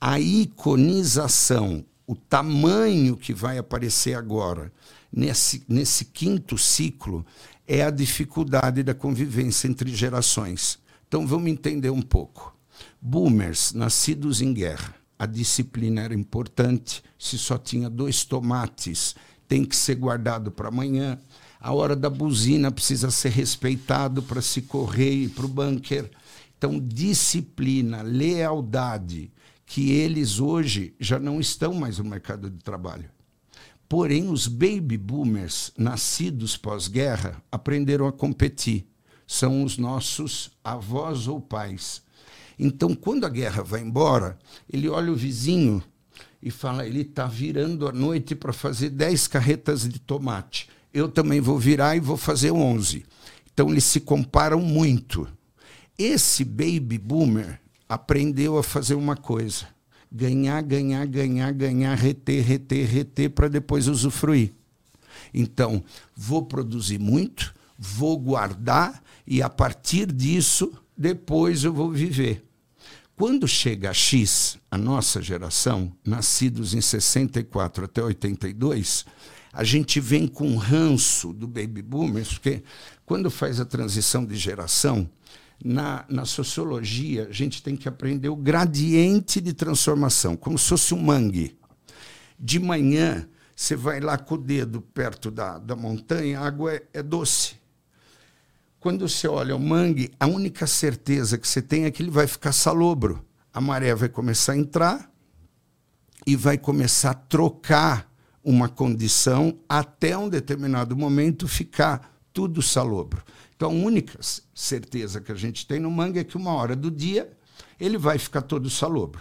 A iconização, o tamanho que vai aparecer agora, nesse, nesse quinto ciclo, é a dificuldade da convivência entre gerações. Então vamos entender um pouco. Boomers, nascidos em guerra. A disciplina era importante. Se só tinha dois tomates, tem que ser guardado para amanhã a hora da buzina precisa ser respeitado para se correr e para o bunker. Então, disciplina, lealdade, que eles hoje já não estão mais no mercado de trabalho. Porém, os baby boomers, nascidos pós-guerra, aprenderam a competir. São os nossos avós ou pais. Então, quando a guerra vai embora, ele olha o vizinho e fala: ele está virando a noite para fazer 10 carretas de tomate eu também vou virar e vou fazer 11. Então eles se comparam muito. Esse baby boomer aprendeu a fazer uma coisa: ganhar, ganhar, ganhar, ganhar, reter, reter, reter para depois usufruir. Então, vou produzir muito, vou guardar e a partir disso, depois eu vou viver. Quando chega a X, a nossa geração, nascidos em 64 até 82, a gente vem com ranço do baby boomers, porque quando faz a transição de geração, na, na sociologia, a gente tem que aprender o gradiente de transformação, como se fosse um mangue. De manhã, você vai lá com o dedo perto da, da montanha, a água é, é doce. Quando você olha o mangue, a única certeza que você tem é que ele vai ficar salobro. A maré vai começar a entrar e vai começar a trocar uma condição até um determinado momento ficar tudo salobro. Então, a única certeza que a gente tem no manga é que uma hora do dia ele vai ficar todo salobro.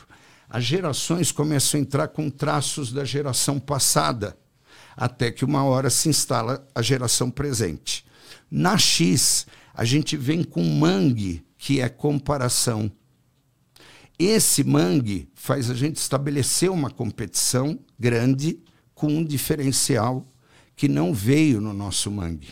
As gerações começam a entrar com traços da geração passada. até que uma hora se instala a geração presente. Na X, a gente vem com mangue, que é comparação. Esse mangue faz a gente estabelecer uma competição grande com um diferencial que não veio no nosso mangue.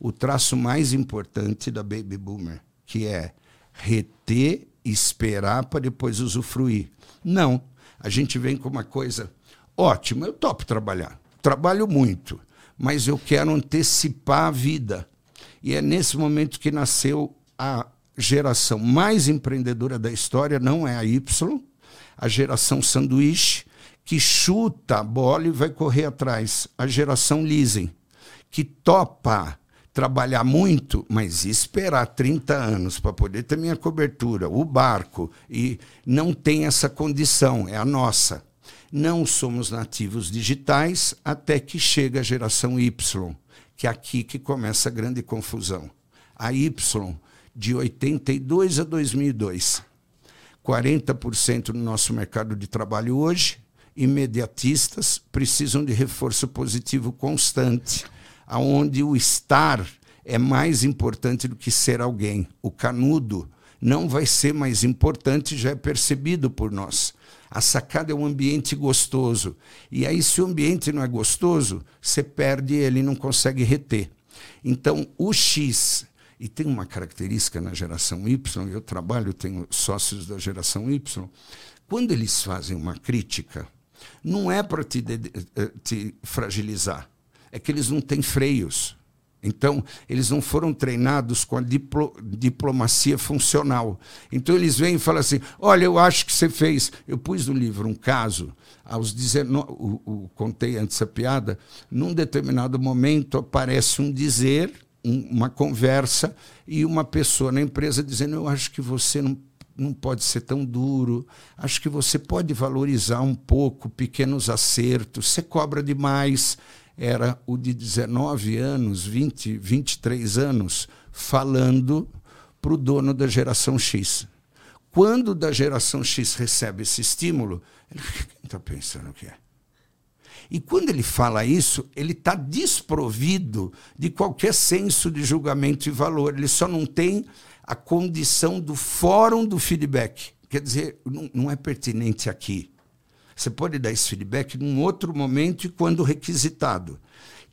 O traço mais importante da Baby Boomer, que é reter, esperar para depois usufruir. Não. A gente vem com uma coisa ótima, eu topo trabalhar. Trabalho muito, mas eu quero antecipar a vida. E é nesse momento que nasceu a geração mais empreendedora da história, não é a Y, a geração sanduíche, que chuta a bola e vai correr atrás. A geração leasing, que topa trabalhar muito, mas esperar 30 anos para poder ter minha cobertura, o barco, e não tem essa condição, é a nossa. Não somos nativos digitais até que chega a geração Y, que é aqui que começa a grande confusão. A Y, de 82 a 2002. 40% do nosso mercado de trabalho hoje, imediatistas, precisam de reforço positivo constante, aonde o estar é mais importante do que ser alguém. O canudo não vai ser mais importante, já é percebido por nós. A sacada é um ambiente gostoso. E aí, se o ambiente não é gostoso, você perde ele não consegue reter. Então, o X, e tem uma característica na geração Y, eu trabalho, tenho sócios da geração Y, quando eles fazem uma crítica, não é para te, eh, te fragilizar, é que eles não têm freios. Então, eles não foram treinados com a diplo, diplomacia funcional. Então, eles vêm e falam assim: Olha, eu acho que você fez. Eu pus no livro um caso, aos 19. O, o, contei antes a piada. Num determinado momento, aparece um dizer, um, uma conversa, e uma pessoa na empresa dizendo: Eu acho que você não não pode ser tão duro. Acho que você pode valorizar um pouco pequenos acertos. Você cobra demais era o de 19 anos, 20, 23 anos, falando para o dono da geração X. Quando da geração X recebe esse estímulo, ele está pensando o que é? E quando ele fala isso, ele está desprovido de qualquer senso de julgamento e valor. Ele só não tem a condição do fórum do feedback. Quer dizer, não, não é pertinente aqui. Você pode dar esse feedback num outro momento e quando requisitado.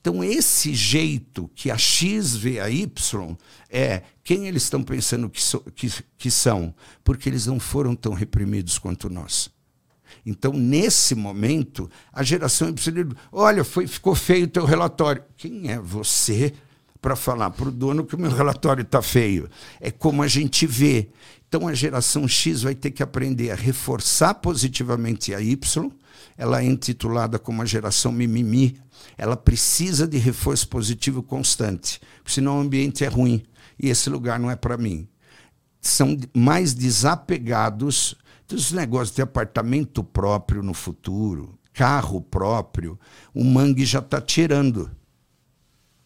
Então, esse jeito que a X vê a Y é quem eles estão pensando que, so, que, que são, porque eles não foram tão reprimidos quanto nós. Então, nesse momento, a geração Y olha, foi, ficou feio o teu relatório. Quem é você para falar para o dono que o meu [LAUGHS] relatório está feio? É como a gente vê. Então a geração X vai ter que aprender a reforçar positivamente a Y. Ela é intitulada como a geração mimimi. Ela precisa de reforço positivo constante, senão o ambiente é ruim e esse lugar não é para mim. São mais desapegados dos negócios de apartamento próprio no futuro, carro próprio. O mangue já está tirando.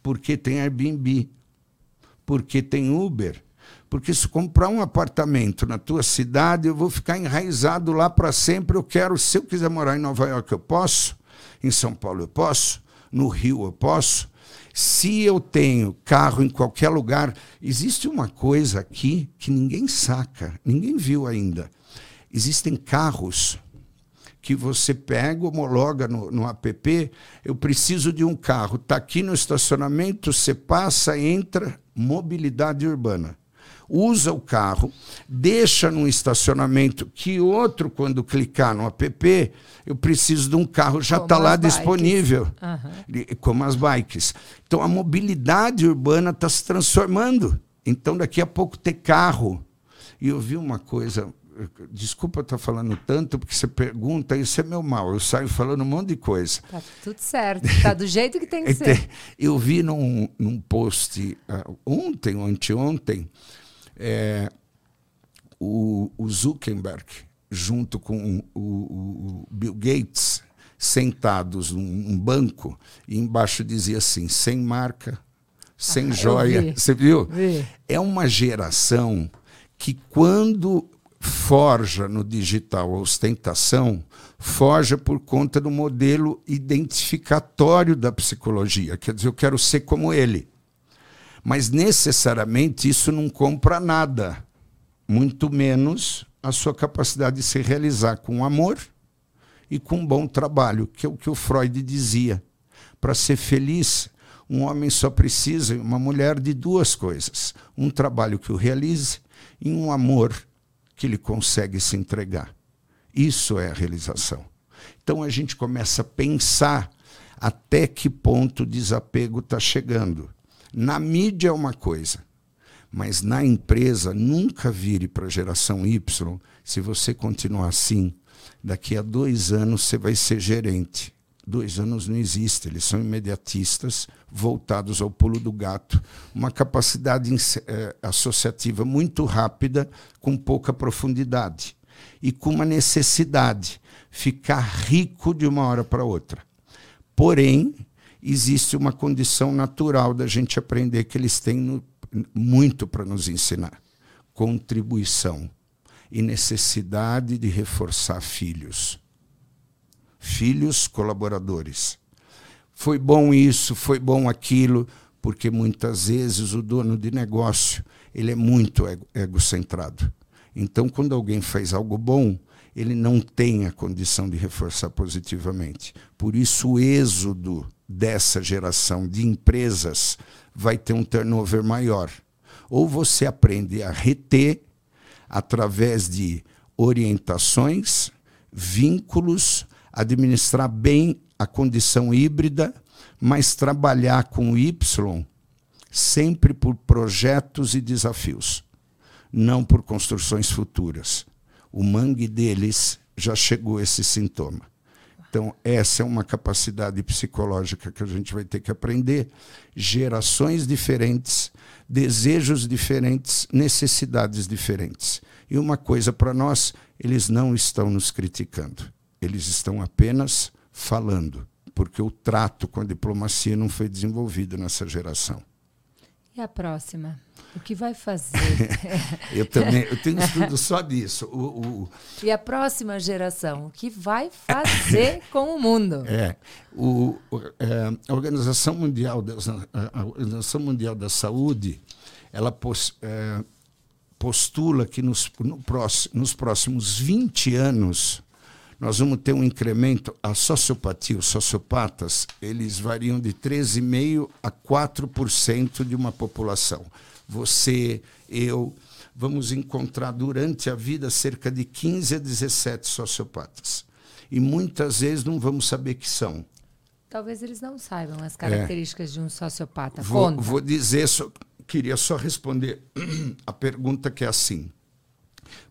Porque tem Airbnb, porque tem Uber porque se comprar um apartamento na tua cidade, eu vou ficar enraizado lá para sempre. Eu quero, se eu quiser morar em Nova York, eu posso. Em São Paulo, eu posso. No Rio, eu posso. Se eu tenho carro em qualquer lugar, existe uma coisa aqui que ninguém saca, ninguém viu ainda. Existem carros que você pega, homologa no, no app, eu preciso de um carro, está aqui no estacionamento, você passa, entra, mobilidade urbana usa o carro, deixa num estacionamento que outro, quando clicar no app, eu preciso de um carro, já está lá disponível, uhum. como as bikes. Então a mobilidade urbana está se transformando. Então daqui a pouco ter carro. E eu vi uma coisa, desculpa estar falando tanto, porque você pergunta, isso é meu mal. Eu saio falando um monte de coisa. Tá tudo certo, tá do jeito que tem que [LAUGHS] ser. Eu vi num, num post uh, ontem ou anteontem é, o, o, Zuckerberg, junto com o, o, Bill Gates, sentados num banco, e embaixo dizia assim: sem marca, sem ah, joia. Você viu? Vi. É uma geração que, quando forja no digital a ostentação, forja por conta do modelo identificatório da psicologia. Quer dizer, eu quero ser como ele. Mas necessariamente isso não compra nada, muito menos a sua capacidade de se realizar com amor e com bom trabalho, que é o que o Freud dizia. Para ser feliz, um homem só precisa, uma mulher, de duas coisas: um trabalho que o realize e um amor que ele consegue se entregar. Isso é a realização. Então a gente começa a pensar até que ponto o desapego está chegando. Na mídia é uma coisa, mas na empresa nunca vire para a geração Y. Se você continuar assim, daqui a dois anos você vai ser gerente. Dois anos não existe, eles são imediatistas, voltados ao pulo do gato, uma capacidade eh, associativa muito rápida, com pouca profundidade e com uma necessidade, ficar rico de uma hora para outra. Porém, existe uma condição natural da gente aprender que eles têm no, muito para nos ensinar: contribuição e necessidade de reforçar filhos filhos colaboradores. Foi bom isso, foi bom aquilo, porque muitas vezes o dono de negócio ele é muito egocentrado. Então, quando alguém faz algo bom, ele não tem a condição de reforçar positivamente. Por isso, o êxodo dessa geração de empresas vai ter um turnover maior. Ou você aprende a reter através de orientações, vínculos, administrar bem a condição híbrida, mas trabalhar com o Y sempre por projetos e desafios, não por construções futuras. O mangue deles já chegou esse sintoma. Então, essa é uma capacidade psicológica que a gente vai ter que aprender. Gerações diferentes, desejos diferentes, necessidades diferentes. E uma coisa para nós, eles não estão nos criticando. Eles estão apenas falando, porque o trato com a diplomacia não foi desenvolvido nessa geração. E a próxima? O que vai fazer? [LAUGHS] eu também eu tenho estudo só disso. O, o, e a próxima geração? O que vai fazer [LAUGHS] com o mundo? É, o, é, a Organização Mundial da, a Organização Mundial da Saúde ela pos, é, postula que nos, no próximo, nos próximos 20 anos nós vamos ter um incremento. A sociopatia, os sociopatas, eles variam de 13,5% a 4% de uma população. Você, eu, vamos encontrar durante a vida cerca de 15 a 17 sociopatas. E muitas vezes não vamos saber que são. Talvez eles não saibam as características é. de um sociopata. Vou, vou dizer, só, queria só responder [CLEARS THROAT] a pergunta que é assim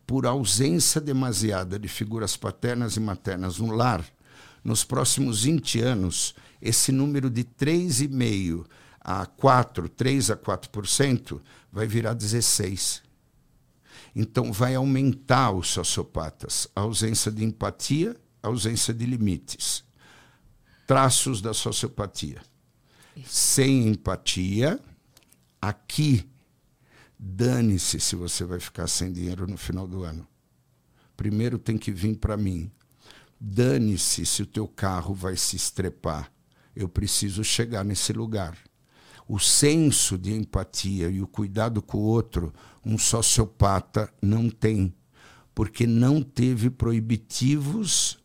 por ausência demasiada de figuras paternas e maternas no lar, nos próximos 20 anos, esse número de 3,5% a 4%, 3 a 4%, vai virar 16%. Então, vai aumentar os sociopatas, a ausência de empatia, a ausência de limites. Traços da sociopatia. Sem empatia, aqui Dane-se se você vai ficar sem dinheiro no final do ano. Primeiro tem que vir para mim. Dane-se se o teu carro vai se estrepar. Eu preciso chegar nesse lugar. O senso de empatia e o cuidado com o outro, um sociopata não tem, porque não teve proibitivos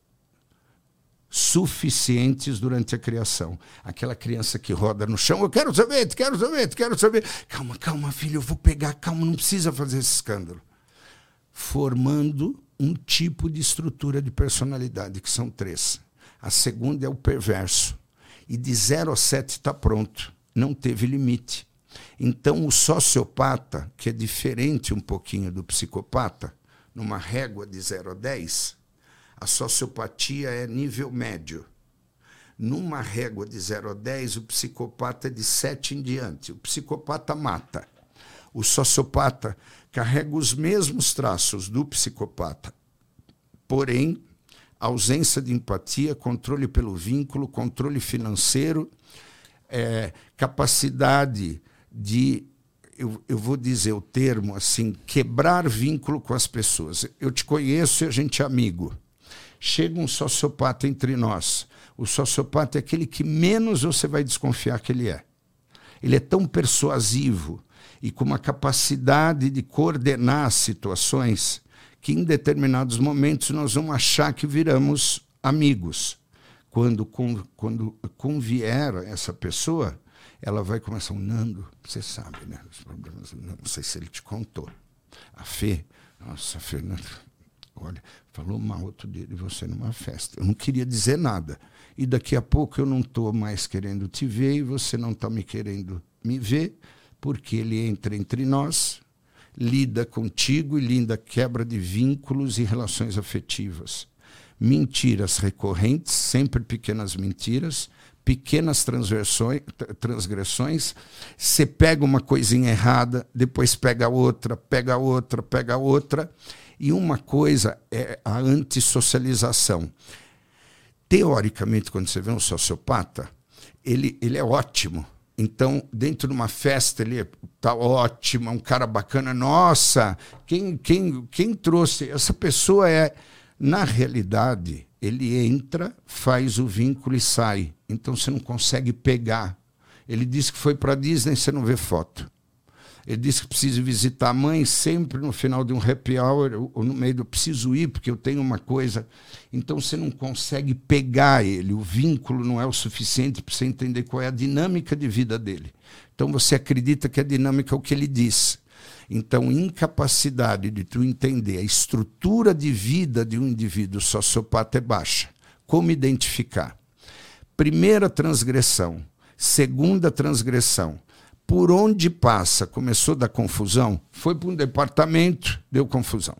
suficientes durante a criação. Aquela criança que roda no chão, eu quero sorvete, quero sorvete, quero sorvete. Calma, calma, filho, eu vou pegar, calma, não precisa fazer esse escândalo. Formando um tipo de estrutura de personalidade, que são três. A segunda é o perverso. E de 0 a 7 está pronto. Não teve limite. Então, o sociopata, que é diferente um pouquinho do psicopata, numa régua de 0 a 10, a sociopatia é nível médio. Numa régua de 0 a 10, o psicopata é de 7 em diante. O psicopata mata. O sociopata carrega os mesmos traços do psicopata, porém, ausência de empatia, controle pelo vínculo, controle financeiro, é, capacidade de eu, eu vou dizer o termo assim, quebrar vínculo com as pessoas. Eu te conheço e a gente é amigo. Chega um sociopata entre nós. O sociopata é aquele que menos você vai desconfiar que ele é. Ele é tão persuasivo e com uma capacidade de coordenar situações que em determinados momentos nós vamos achar que viramos amigos. Quando, quando convier essa pessoa, ela vai começar, Nando, você sabe, né? Os problemas, não sei se ele te contou. A Fê, nossa, Fernanda, olha, falou mal outro dia de você numa festa. Eu não queria dizer nada. E daqui a pouco eu não estou mais querendo te ver e você não está me querendo me ver, porque ele entra entre nós, lida contigo e linda quebra de vínculos e relações afetivas. Mentiras recorrentes, sempre pequenas mentiras, pequenas transgressões, você pega uma coisinha errada, depois pega outra, pega outra, pega outra. E uma coisa é a antissocialização. Teoricamente, quando você vê um sociopata, ele, ele é ótimo. Então, dentro de uma festa, ele está ótimo, é um cara bacana. Nossa, quem, quem, quem trouxe? Essa pessoa é. Na realidade, ele entra, faz o vínculo e sai. Então você não consegue pegar. Ele disse que foi para Disney, você não vê foto. Ele disse que precisa visitar a mãe sempre no final de um happy hour, ou no meio do preciso ir, porque eu tenho uma coisa. Então você não consegue pegar ele, o vínculo não é o suficiente para você entender qual é a dinâmica de vida dele. Então você acredita que a dinâmica é o que ele diz. Então, incapacidade de tu entender a estrutura de vida de um indivíduo sociopata é baixa. Como identificar? Primeira transgressão, segunda transgressão. Por onde passa, começou da confusão, foi para um departamento, deu confusão.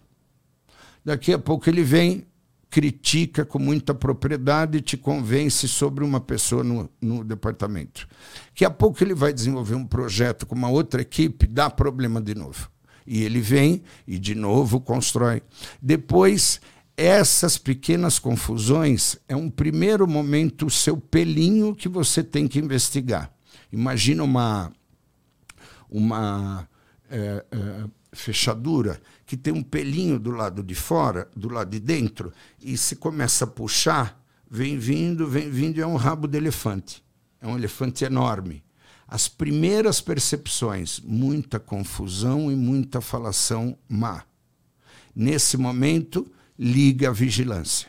Daqui a pouco ele vem, critica com muita propriedade e te convence sobre uma pessoa no, no departamento. Daqui a pouco ele vai desenvolver um projeto com uma outra equipe, dá problema de novo. E ele vem e de novo constrói. Depois, essas pequenas confusões é um primeiro momento, o seu pelinho que você tem que investigar. Imagina uma, uma é, é, fechadura que tem um pelinho do lado de fora, do lado de dentro, e se começa a puxar, vem vindo, vem vindo, é um rabo de elefante. É um elefante enorme. As primeiras percepções, muita confusão e muita falação má. Nesse momento, liga a vigilância.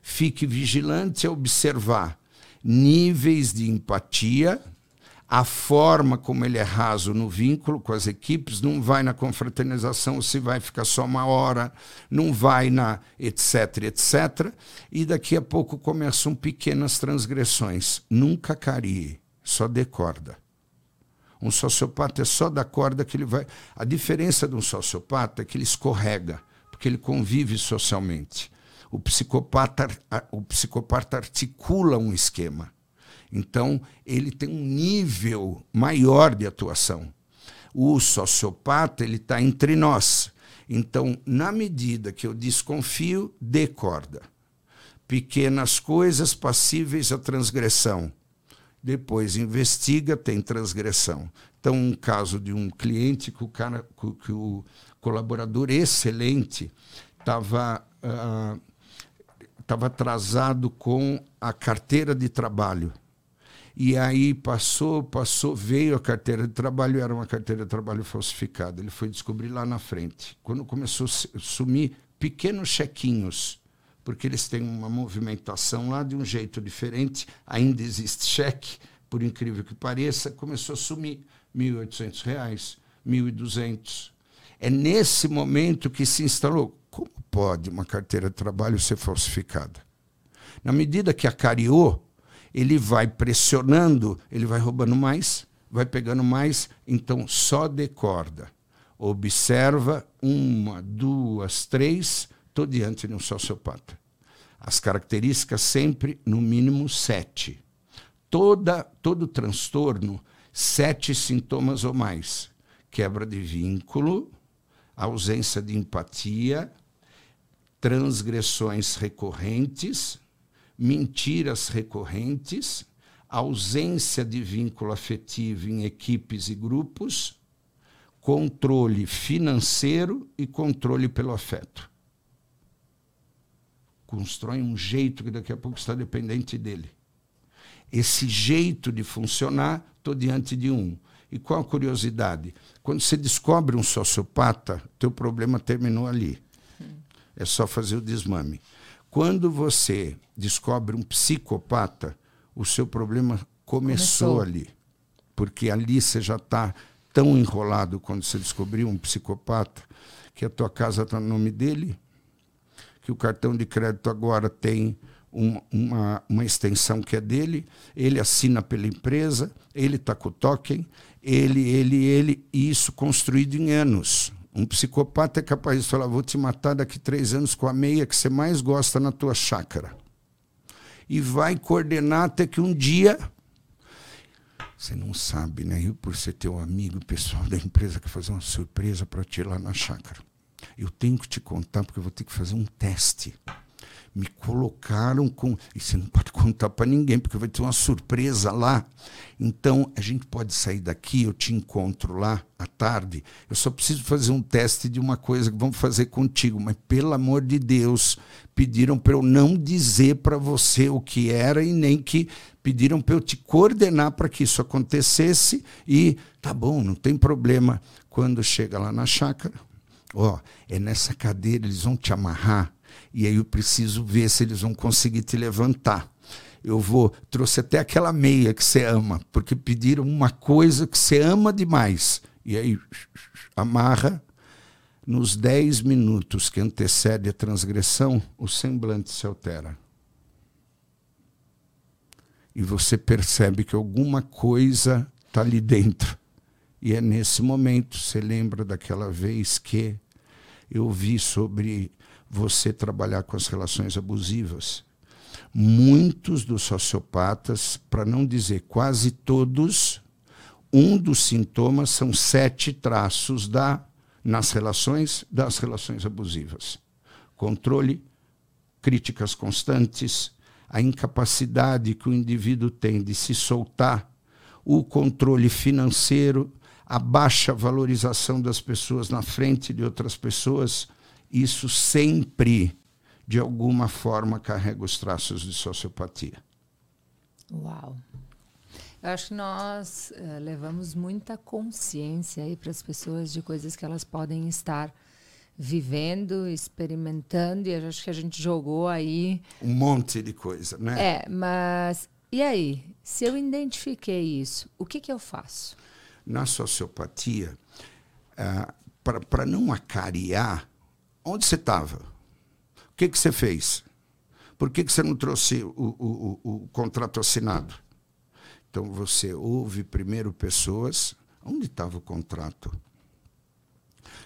Fique vigilante a observar níveis de empatia a forma como ele é raso no vínculo com as equipes, não vai na confraternização se vai ficar só uma hora, não vai na etc, etc. E daqui a pouco começam pequenas transgressões. Nunca carie, só dê corda. Um sociopata é só da corda que ele vai. A diferença de um sociopata é que ele escorrega, porque ele convive socialmente. O psicopata, o psicopata articula um esquema. Então, ele tem um nível maior de atuação. O sociopata, ele está entre nós. Então, na medida que eu desconfio, dê corda. Pequenas coisas passíveis a transgressão. Depois investiga, tem transgressão. Então, um caso de um cliente que o, cara, que o colaborador excelente estava uh, ah, atrasado com a carteira de trabalho e aí passou, passou, veio a carteira de trabalho, era uma carteira de trabalho falsificada. Ele foi descobrir lá na frente. Quando começou a sumir pequenos chequinhos, porque eles têm uma movimentação lá de um jeito diferente, ainda existe cheque, por incrível que pareça, começou a sumir R$ 1.800, R$ 1.200. É nesse momento que se instalou. Como pode uma carteira de trabalho ser falsificada? Na medida que acariou, ele vai pressionando, ele vai roubando mais, vai pegando mais, então só decorda. Observa uma, duas, três, estou diante de um sociopata. As características sempre, no mínimo, sete. Toda, todo transtorno, sete sintomas ou mais. Quebra de vínculo, ausência de empatia, transgressões recorrentes, mentiras recorrentes, ausência de vínculo afetivo em equipes e grupos, controle financeiro e controle pelo afeto. Constrói um jeito que daqui a pouco está dependente dele. Esse jeito de funcionar, estou diante de um. E qual a curiosidade? Quando você descobre um sociopata, teu problema terminou ali. É só fazer o desmame. Quando você descobre um psicopata, o seu problema começou, começou. ali. Porque ali você já está tão enrolado quando você descobriu um psicopata que a tua casa está no nome dele, que o cartão de crédito agora tem uma, uma, uma, extensão que é dele, ele assina pela empresa, ele está com o token, ele, ele, ele, e isso construído em anos. Um psicopata é capaz de falar: vou te matar daqui três anos com a meia que você mais gosta na tua chácara. E vai coordenar até que um dia. Você não sabe, né? Eu, por ser teu amigo pessoal da empresa, que fazer uma surpresa para ti lá na chácara. Eu tenho que te contar, porque eu vou ter que fazer um teste me colocaram com. E você não pode [LAUGHS] contar para ninguém, porque vai ter uma surpresa lá. Então, a gente pode sair daqui, eu te encontro lá à tarde. Eu só preciso fazer um teste de uma coisa que vamos fazer contigo, mas pelo amor de Deus, pediram para eu não dizer para você o que era e nem que pediram para eu te coordenar para que isso acontecesse. E tá bom, não tem problema. Quando chega lá na chácara, ó, é nessa cadeira, eles vão te amarrar e aí eu preciso ver se eles vão conseguir te levantar. Eu vou, trouxe até aquela meia que você ama, porque pediram uma coisa que você ama demais. E aí amarra. Nos 10 minutos que antecede a transgressão, o semblante se altera. E você percebe que alguma coisa está ali dentro. E é nesse momento, você lembra daquela vez que eu vi sobre você trabalhar com as relações abusivas. Muitos dos sociopatas, para não dizer quase todos, um dos sintomas são sete traços da nas relações das relações abusivas. Controle, críticas constantes, a incapacidade que o indivíduo tem de se soltar, o controle financeiro, a baixa valorização das pessoas na frente de outras pessoas, isso sempre, de alguma forma, carrega os traços de sociopatia. Uau! Eu acho que nós uh, levamos muita consciência aí para as pessoas de coisas que elas podem estar vivendo, experimentando, e eu acho que a gente jogou aí. Um monte de coisa, né? É, mas e aí? Se eu identifiquei isso, o que, que eu faço? Na sociopatia, uh, para não acariar Onde você estava? O que, que você fez? Por que, que você não trouxe o, o, o, o contrato assinado? Então você ouve primeiro pessoas. Onde estava o contrato?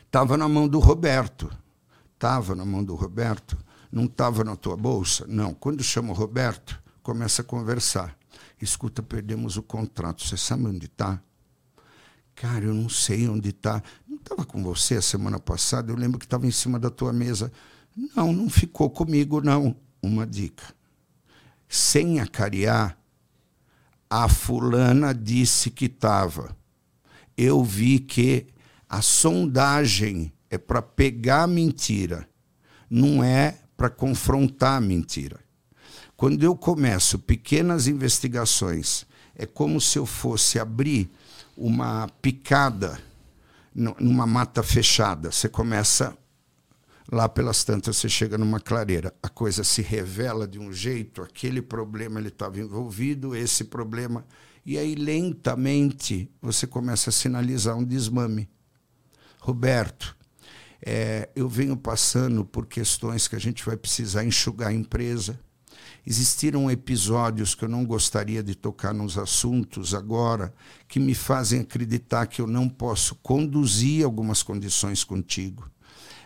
Estava na mão do Roberto. Estava na mão do Roberto. Não estava na tua bolsa? Não. Quando chama o Roberto, começa a conversar. Escuta, perdemos o contrato. Você sabe onde está? Cara, eu não sei onde está. Estava com você a semana passada? Eu lembro que estava em cima da tua mesa. Não, não ficou comigo, não. Uma dica. Sem acariar, a fulana disse que estava. Eu vi que a sondagem é para pegar a mentira, não é para confrontar a mentira. Quando eu começo pequenas investigações, é como se eu fosse abrir uma picada numa mata fechada. Você começa lá pelas tantas, você chega numa clareira. A coisa se revela de um jeito, aquele problema ele estava envolvido, esse problema. E aí, lentamente, você começa a sinalizar um desmame. Roberto, é, eu venho passando por questões que a gente vai precisar enxugar a empresa Existiram episódios que eu não gostaria de tocar nos assuntos agora, que me fazem acreditar que eu não posso conduzir algumas condições contigo.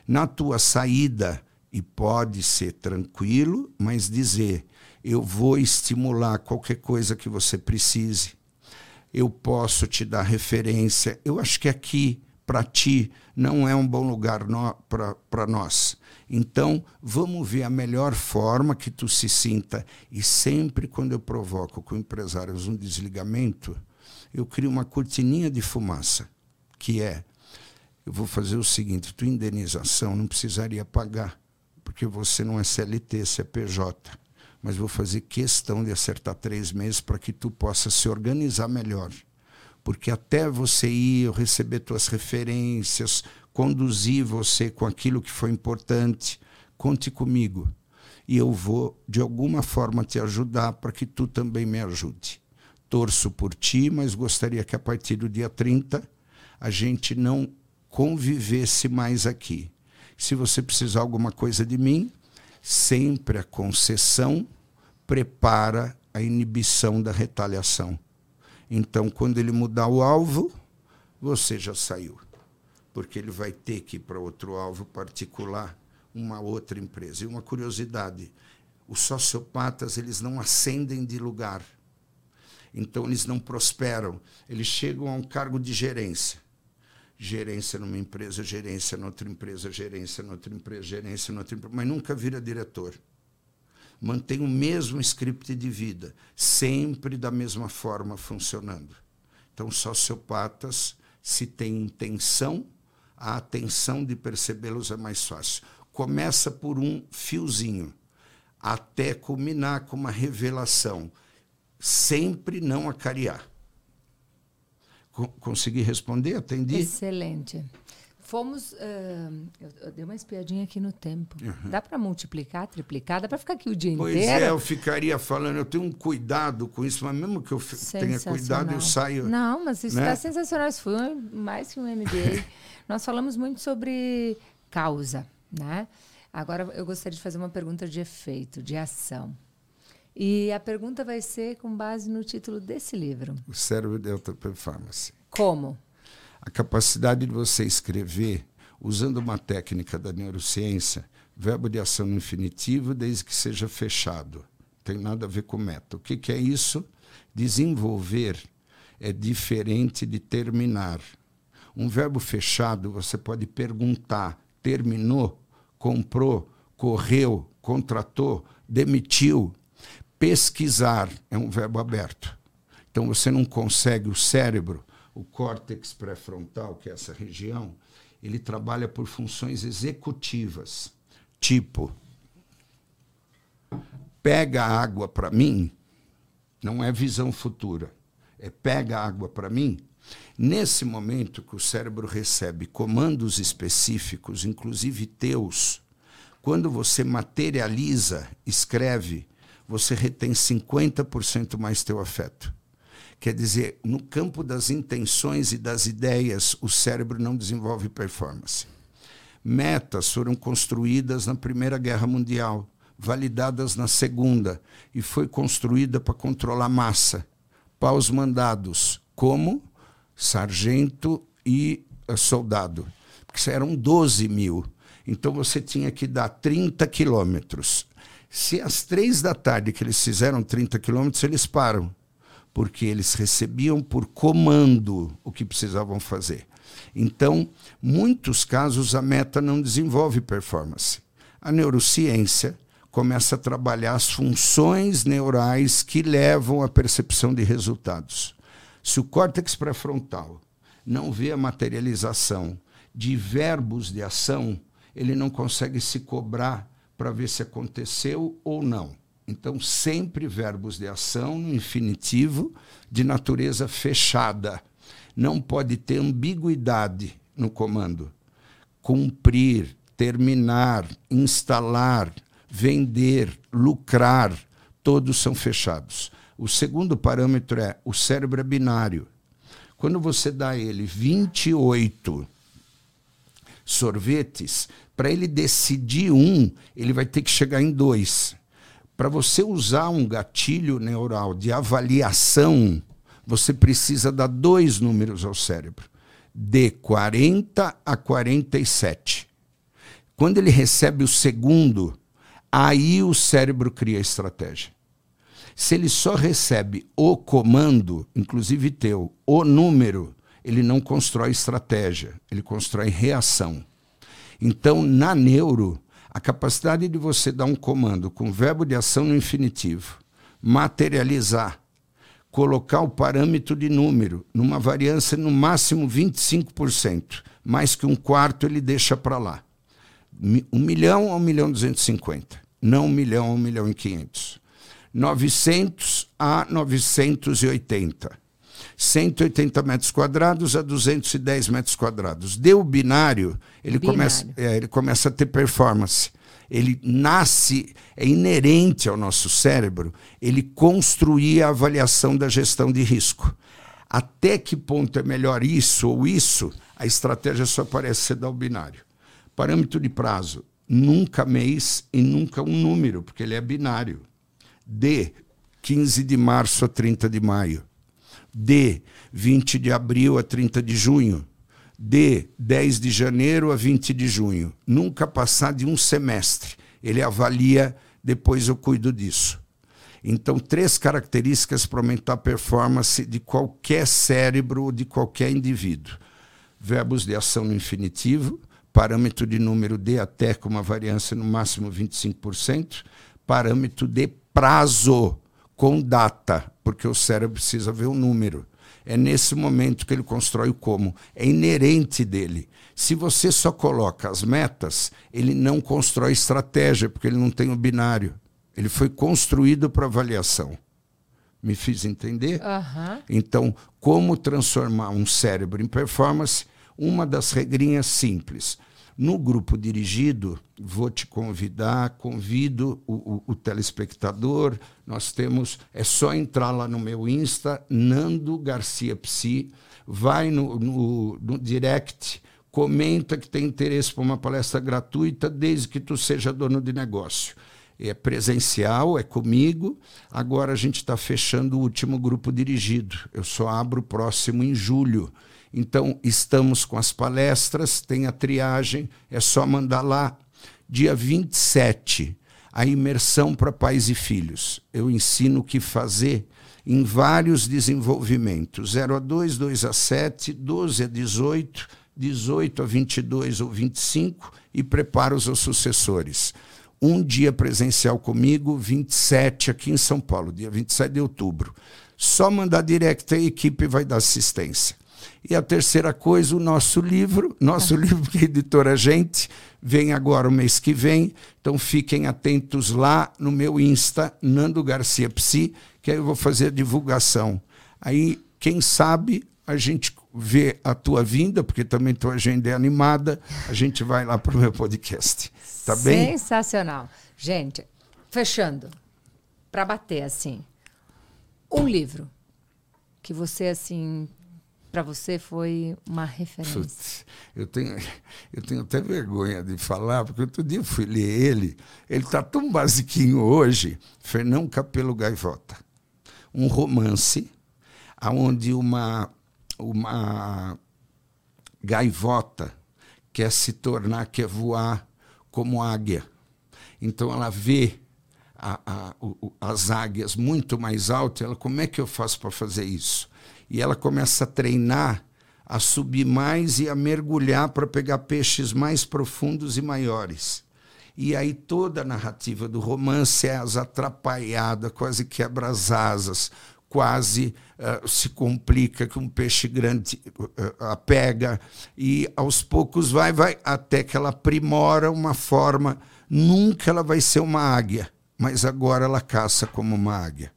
Na tua saída, e pode ser tranquilo, mas dizer: eu vou estimular qualquer coisa que você precise. Eu posso te dar referência. Eu acho que aqui, para ti, não é um bom lugar para nós. Então, vamos ver a melhor forma que tu se sinta. E sempre quando eu provoco com empresários um desligamento, eu crio uma cortininha de fumaça, que é eu vou fazer o seguinte: tua indenização não precisaria pagar, porque você não é CLT, você é PJ. Mas vou fazer questão de acertar três meses para que tu possa se organizar melhor. Porque até você ir, eu receber tuas referências, conduzir você com aquilo que foi importante, conte comigo. E eu vou, de alguma forma, te ajudar para que tu também me ajude. Torço por ti, mas gostaria que a partir do dia 30 a gente não convivesse mais aqui. Se você precisar alguma coisa de mim, sempre a concessão prepara a inibição da retaliação. Então, quando ele mudar o alvo, você já saiu. Porque ele vai ter que ir para outro alvo particular, uma outra empresa. E uma curiosidade: os sociopatas eles não ascendem de lugar. Então, eles não prosperam. Eles chegam a um cargo de gerência gerência numa empresa, gerência noutra empresa, gerência noutra empresa, gerência noutra empresa, mas nunca vira diretor. Mantém o mesmo script de vida, sempre da mesma forma funcionando. Então, sociopatas, se tem intenção, a atenção de percebê-los é mais fácil. Começa por um fiozinho, até culminar com uma revelação. Sempre não acariar consegui responder? Atendi? Excelente. Fomos. Uh, eu, eu, dei uma espiadinha aqui no tempo. Uhum. Dá para multiplicar, triplicar? Dá para ficar aqui o dia pois inteiro? Pois é, eu ficaria falando, eu tenho um cuidado com isso, mas mesmo que eu tenha cuidado, eu saio. Não, mas isso está né? sensacional. Isso foi mais que um MBA. [LAUGHS] Nós falamos muito sobre causa, né? Agora eu gostaria de fazer uma pergunta de efeito, de ação. E a pergunta vai ser com base no título desse livro. O cérebro de alta performance. Como? A capacidade de você escrever usando uma técnica da neurociência, verbo de ação no infinitivo, desde que seja fechado. Tem nada a ver com meta. O que, que é isso? Desenvolver é diferente de terminar. Um verbo fechado, você pode perguntar: terminou, comprou, correu, contratou, demitiu, Pesquisar é um verbo aberto. Então você não consegue o cérebro, o córtex pré-frontal, que é essa região, ele trabalha por funções executivas, tipo pega água para mim, não é visão futura, é pega água para mim. Nesse momento que o cérebro recebe comandos específicos, inclusive teus, quando você materializa, escreve, você retém 50% mais teu afeto. Quer dizer, no campo das intenções e das ideias, o cérebro não desenvolve performance. Metas foram construídas na Primeira Guerra Mundial, validadas na Segunda, e foi construída para controlar massa. Paus mandados, como sargento e eh, soldado. Porque eram 12 mil. Então você tinha que dar 30 quilômetros. Se às três da tarde que eles fizeram 30 quilômetros, eles param, porque eles recebiam por comando o que precisavam fazer. Então, muitos casos a meta não desenvolve performance. A neurociência começa a trabalhar as funções neurais que levam à percepção de resultados. Se o córtex pré-frontal não vê a materialização de verbos de ação, ele não consegue se cobrar para ver se aconteceu ou não. Então, sempre verbos de ação no infinitivo de natureza fechada. Não pode ter ambiguidade no comando. Cumprir, terminar, instalar, vender, lucrar, todos são fechados. O segundo parâmetro é o cérebro é binário. Quando você dá ele 28 sorvetes, para ele decidir um, ele vai ter que chegar em dois. Para você usar um gatilho neural de avaliação, você precisa dar dois números ao cérebro, de 40 a 47. Quando ele recebe o segundo, aí o cérebro cria a estratégia. Se ele só recebe o comando, inclusive teu, o número, ele não constrói estratégia, ele constrói reação. Então, na neuro, a capacidade de você dar um comando com verbo de ação no infinitivo, materializar, colocar o parâmetro de número numa variância no máximo 25%, mais que um quarto ele deixa para lá. Um milhão a um milhão e duzentos e cinquenta, não um milhão a um milhão e quinhentos. 900 a 980. 180 metros quadrados a 210 metros quadrados. Deu binário, ele, binário. Começa, é, ele começa a ter performance. Ele nasce, é inerente ao nosso cérebro, ele construir a avaliação da gestão de risco. Até que ponto é melhor isso ou isso, a estratégia só parece ser dar o binário. Parâmetro de prazo, nunca mês e nunca um número, porque ele é binário. D, 15 de março a 30 de maio. D, 20 de abril a 30 de junho. D, 10 de janeiro a 20 de junho. Nunca passar de um semestre. Ele avalia, depois eu cuido disso. Então, três características para aumentar a performance de qualquer cérebro ou de qualquer indivíduo: verbos de ação no infinitivo, parâmetro de número D até com uma variância no máximo 25%, parâmetro de prazo com data, porque o cérebro precisa ver o número. É nesse momento que ele constrói o como. É inerente dele. Se você só coloca as metas, ele não constrói estratégia, porque ele não tem o binário. Ele foi construído para avaliação. Me fiz entender? Uhum. Então, como transformar um cérebro em performance? Uma das regrinhas simples. No grupo dirigido, vou te convidar, convido o, o, o, telespectador. Nós temos, é só entrar lá no meu Insta, Nando Garcia Psi, vai no, no, no direct, comenta que tem interesse por uma palestra gratuita, desde que tu seja dono de negócio. É presencial, é comigo. Agora a gente está fechando o último grupo dirigido. Eu só abro o próximo em julho. Então, estamos com as palestras, tem a triagem, é só mandar lá. Dia 27, a imersão para pais e filhos. Eu ensino o que fazer em vários desenvolvimentos: 0 a 2, 2 a 7, 12 a 18, 18 a 22 ou 25 e preparo os sucessores. Um dia presencial comigo, 27 aqui em São Paulo, dia 27 de outubro. Só mandar direct, a equipe vai dar assistência. E a terceira coisa, o nosso livro, [LAUGHS] nosso livro que editora Gente, vem agora o mês que vem. Então fiquem atentos lá no meu Insta, Nando Garcia Psi, que aí eu vou fazer a divulgação. Aí, quem sabe, a gente vê a tua vinda, porque também tua agenda é animada, a gente vai lá para o meu podcast. Tá bem? Sensacional. Gente, fechando, para bater assim, um livro que você assim para você foi uma referência? Putz, eu tenho, [LAUGHS] eu tenho até vergonha de falar, porque outro dia eu fui ler ele, ele está tão basiquinho hoje, Fernão Capelo Gaivota. Um romance onde uma, uma gaivota quer se tornar, quer voar como águia. Então ela vê a, a, o, as águias muito mais altas, ela, como é que eu faço para fazer isso? e ela começa a treinar a subir mais e a mergulhar para pegar peixes mais profundos e maiores. E aí toda a narrativa do romance é as atrapalhada, quase quebra as asas, quase uh, se complica que um peixe grande uh, a pega e aos poucos vai, vai, até que ela aprimora uma forma. Nunca ela vai ser uma águia, mas agora ela caça como uma águia.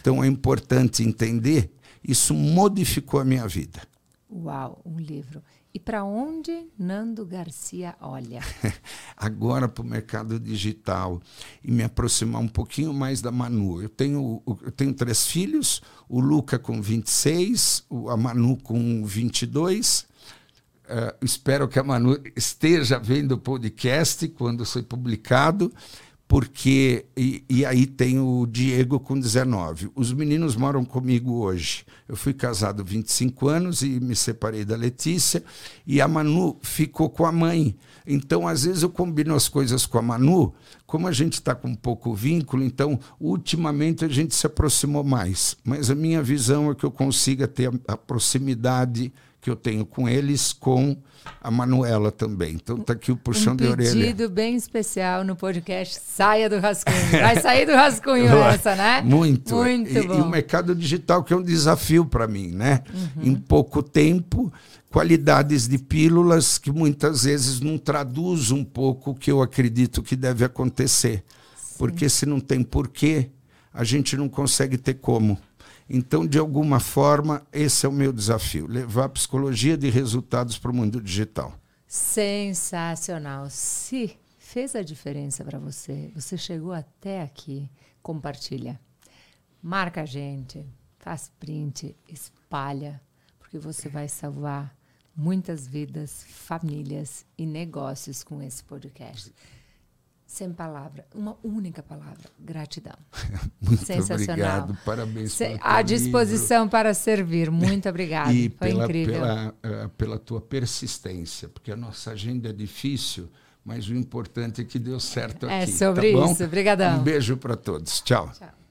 Então é importante entender isso modificou a minha vida. Uau, um livro. E para onde Nando Garcia olha? [LAUGHS] Agora para o mercado digital e me aproximar um pouquinho mais da Manu. Eu tenho, eu tenho três filhos, o Luca com 26, a Manu com 22. Uh, eh, espero que a Manu esteja vendo o podcast quando foi publicado porque e, e, aí tem o Diego com 19. Os meninos moram comigo hoje. Eu fui casado 25 anos e me separei da Letícia e a Manu ficou com a mãe. Então, às vezes eu combino as coisas com a Manu, como a gente está com pouco vínculo, então ultimamente a gente se aproximou mais. Mas a minha visão é que eu consiga ter a, a proximidade que eu tenho com eles, com a Manuela também. Então tá aqui o puxão um de orelha. Um pedido bem especial no podcast Saia do Rascunho. [LAUGHS] Vai sair do rascunho essa, né? Muito. Muito e, bom. E o mercado digital que é um desafio para mim, né? Uhum. Em pouco tempo, qualidades de pílulas que muitas vezes não traduz um pouco o que eu acredito que deve acontecer. Sim. Porque se não tem porquê, a gente não consegue ter como. Então, de alguma forma, esse é o meu desafio: levar a psicologia de resultados para o mundo digital. Sensacional. Se fez a diferença para você, você chegou até aqui, compartilha. Marca a gente, faz print, espalha, porque você vai salvar muitas vidas, famílias e negócios com esse podcast. Sem palavra, uma única palavra: gratidão. [LAUGHS] Muito Sensacional. obrigado, parabéns. Se, à disposição livro. para servir. Muito obrigado. E Foi pela, incrível. Pela, uh, pela tua persistência, porque a nossa agenda é difícil, mas o importante é que deu certo é aqui. É sobre tá isso. Obrigadão. Um beijo para todos. Tchau. Tchau.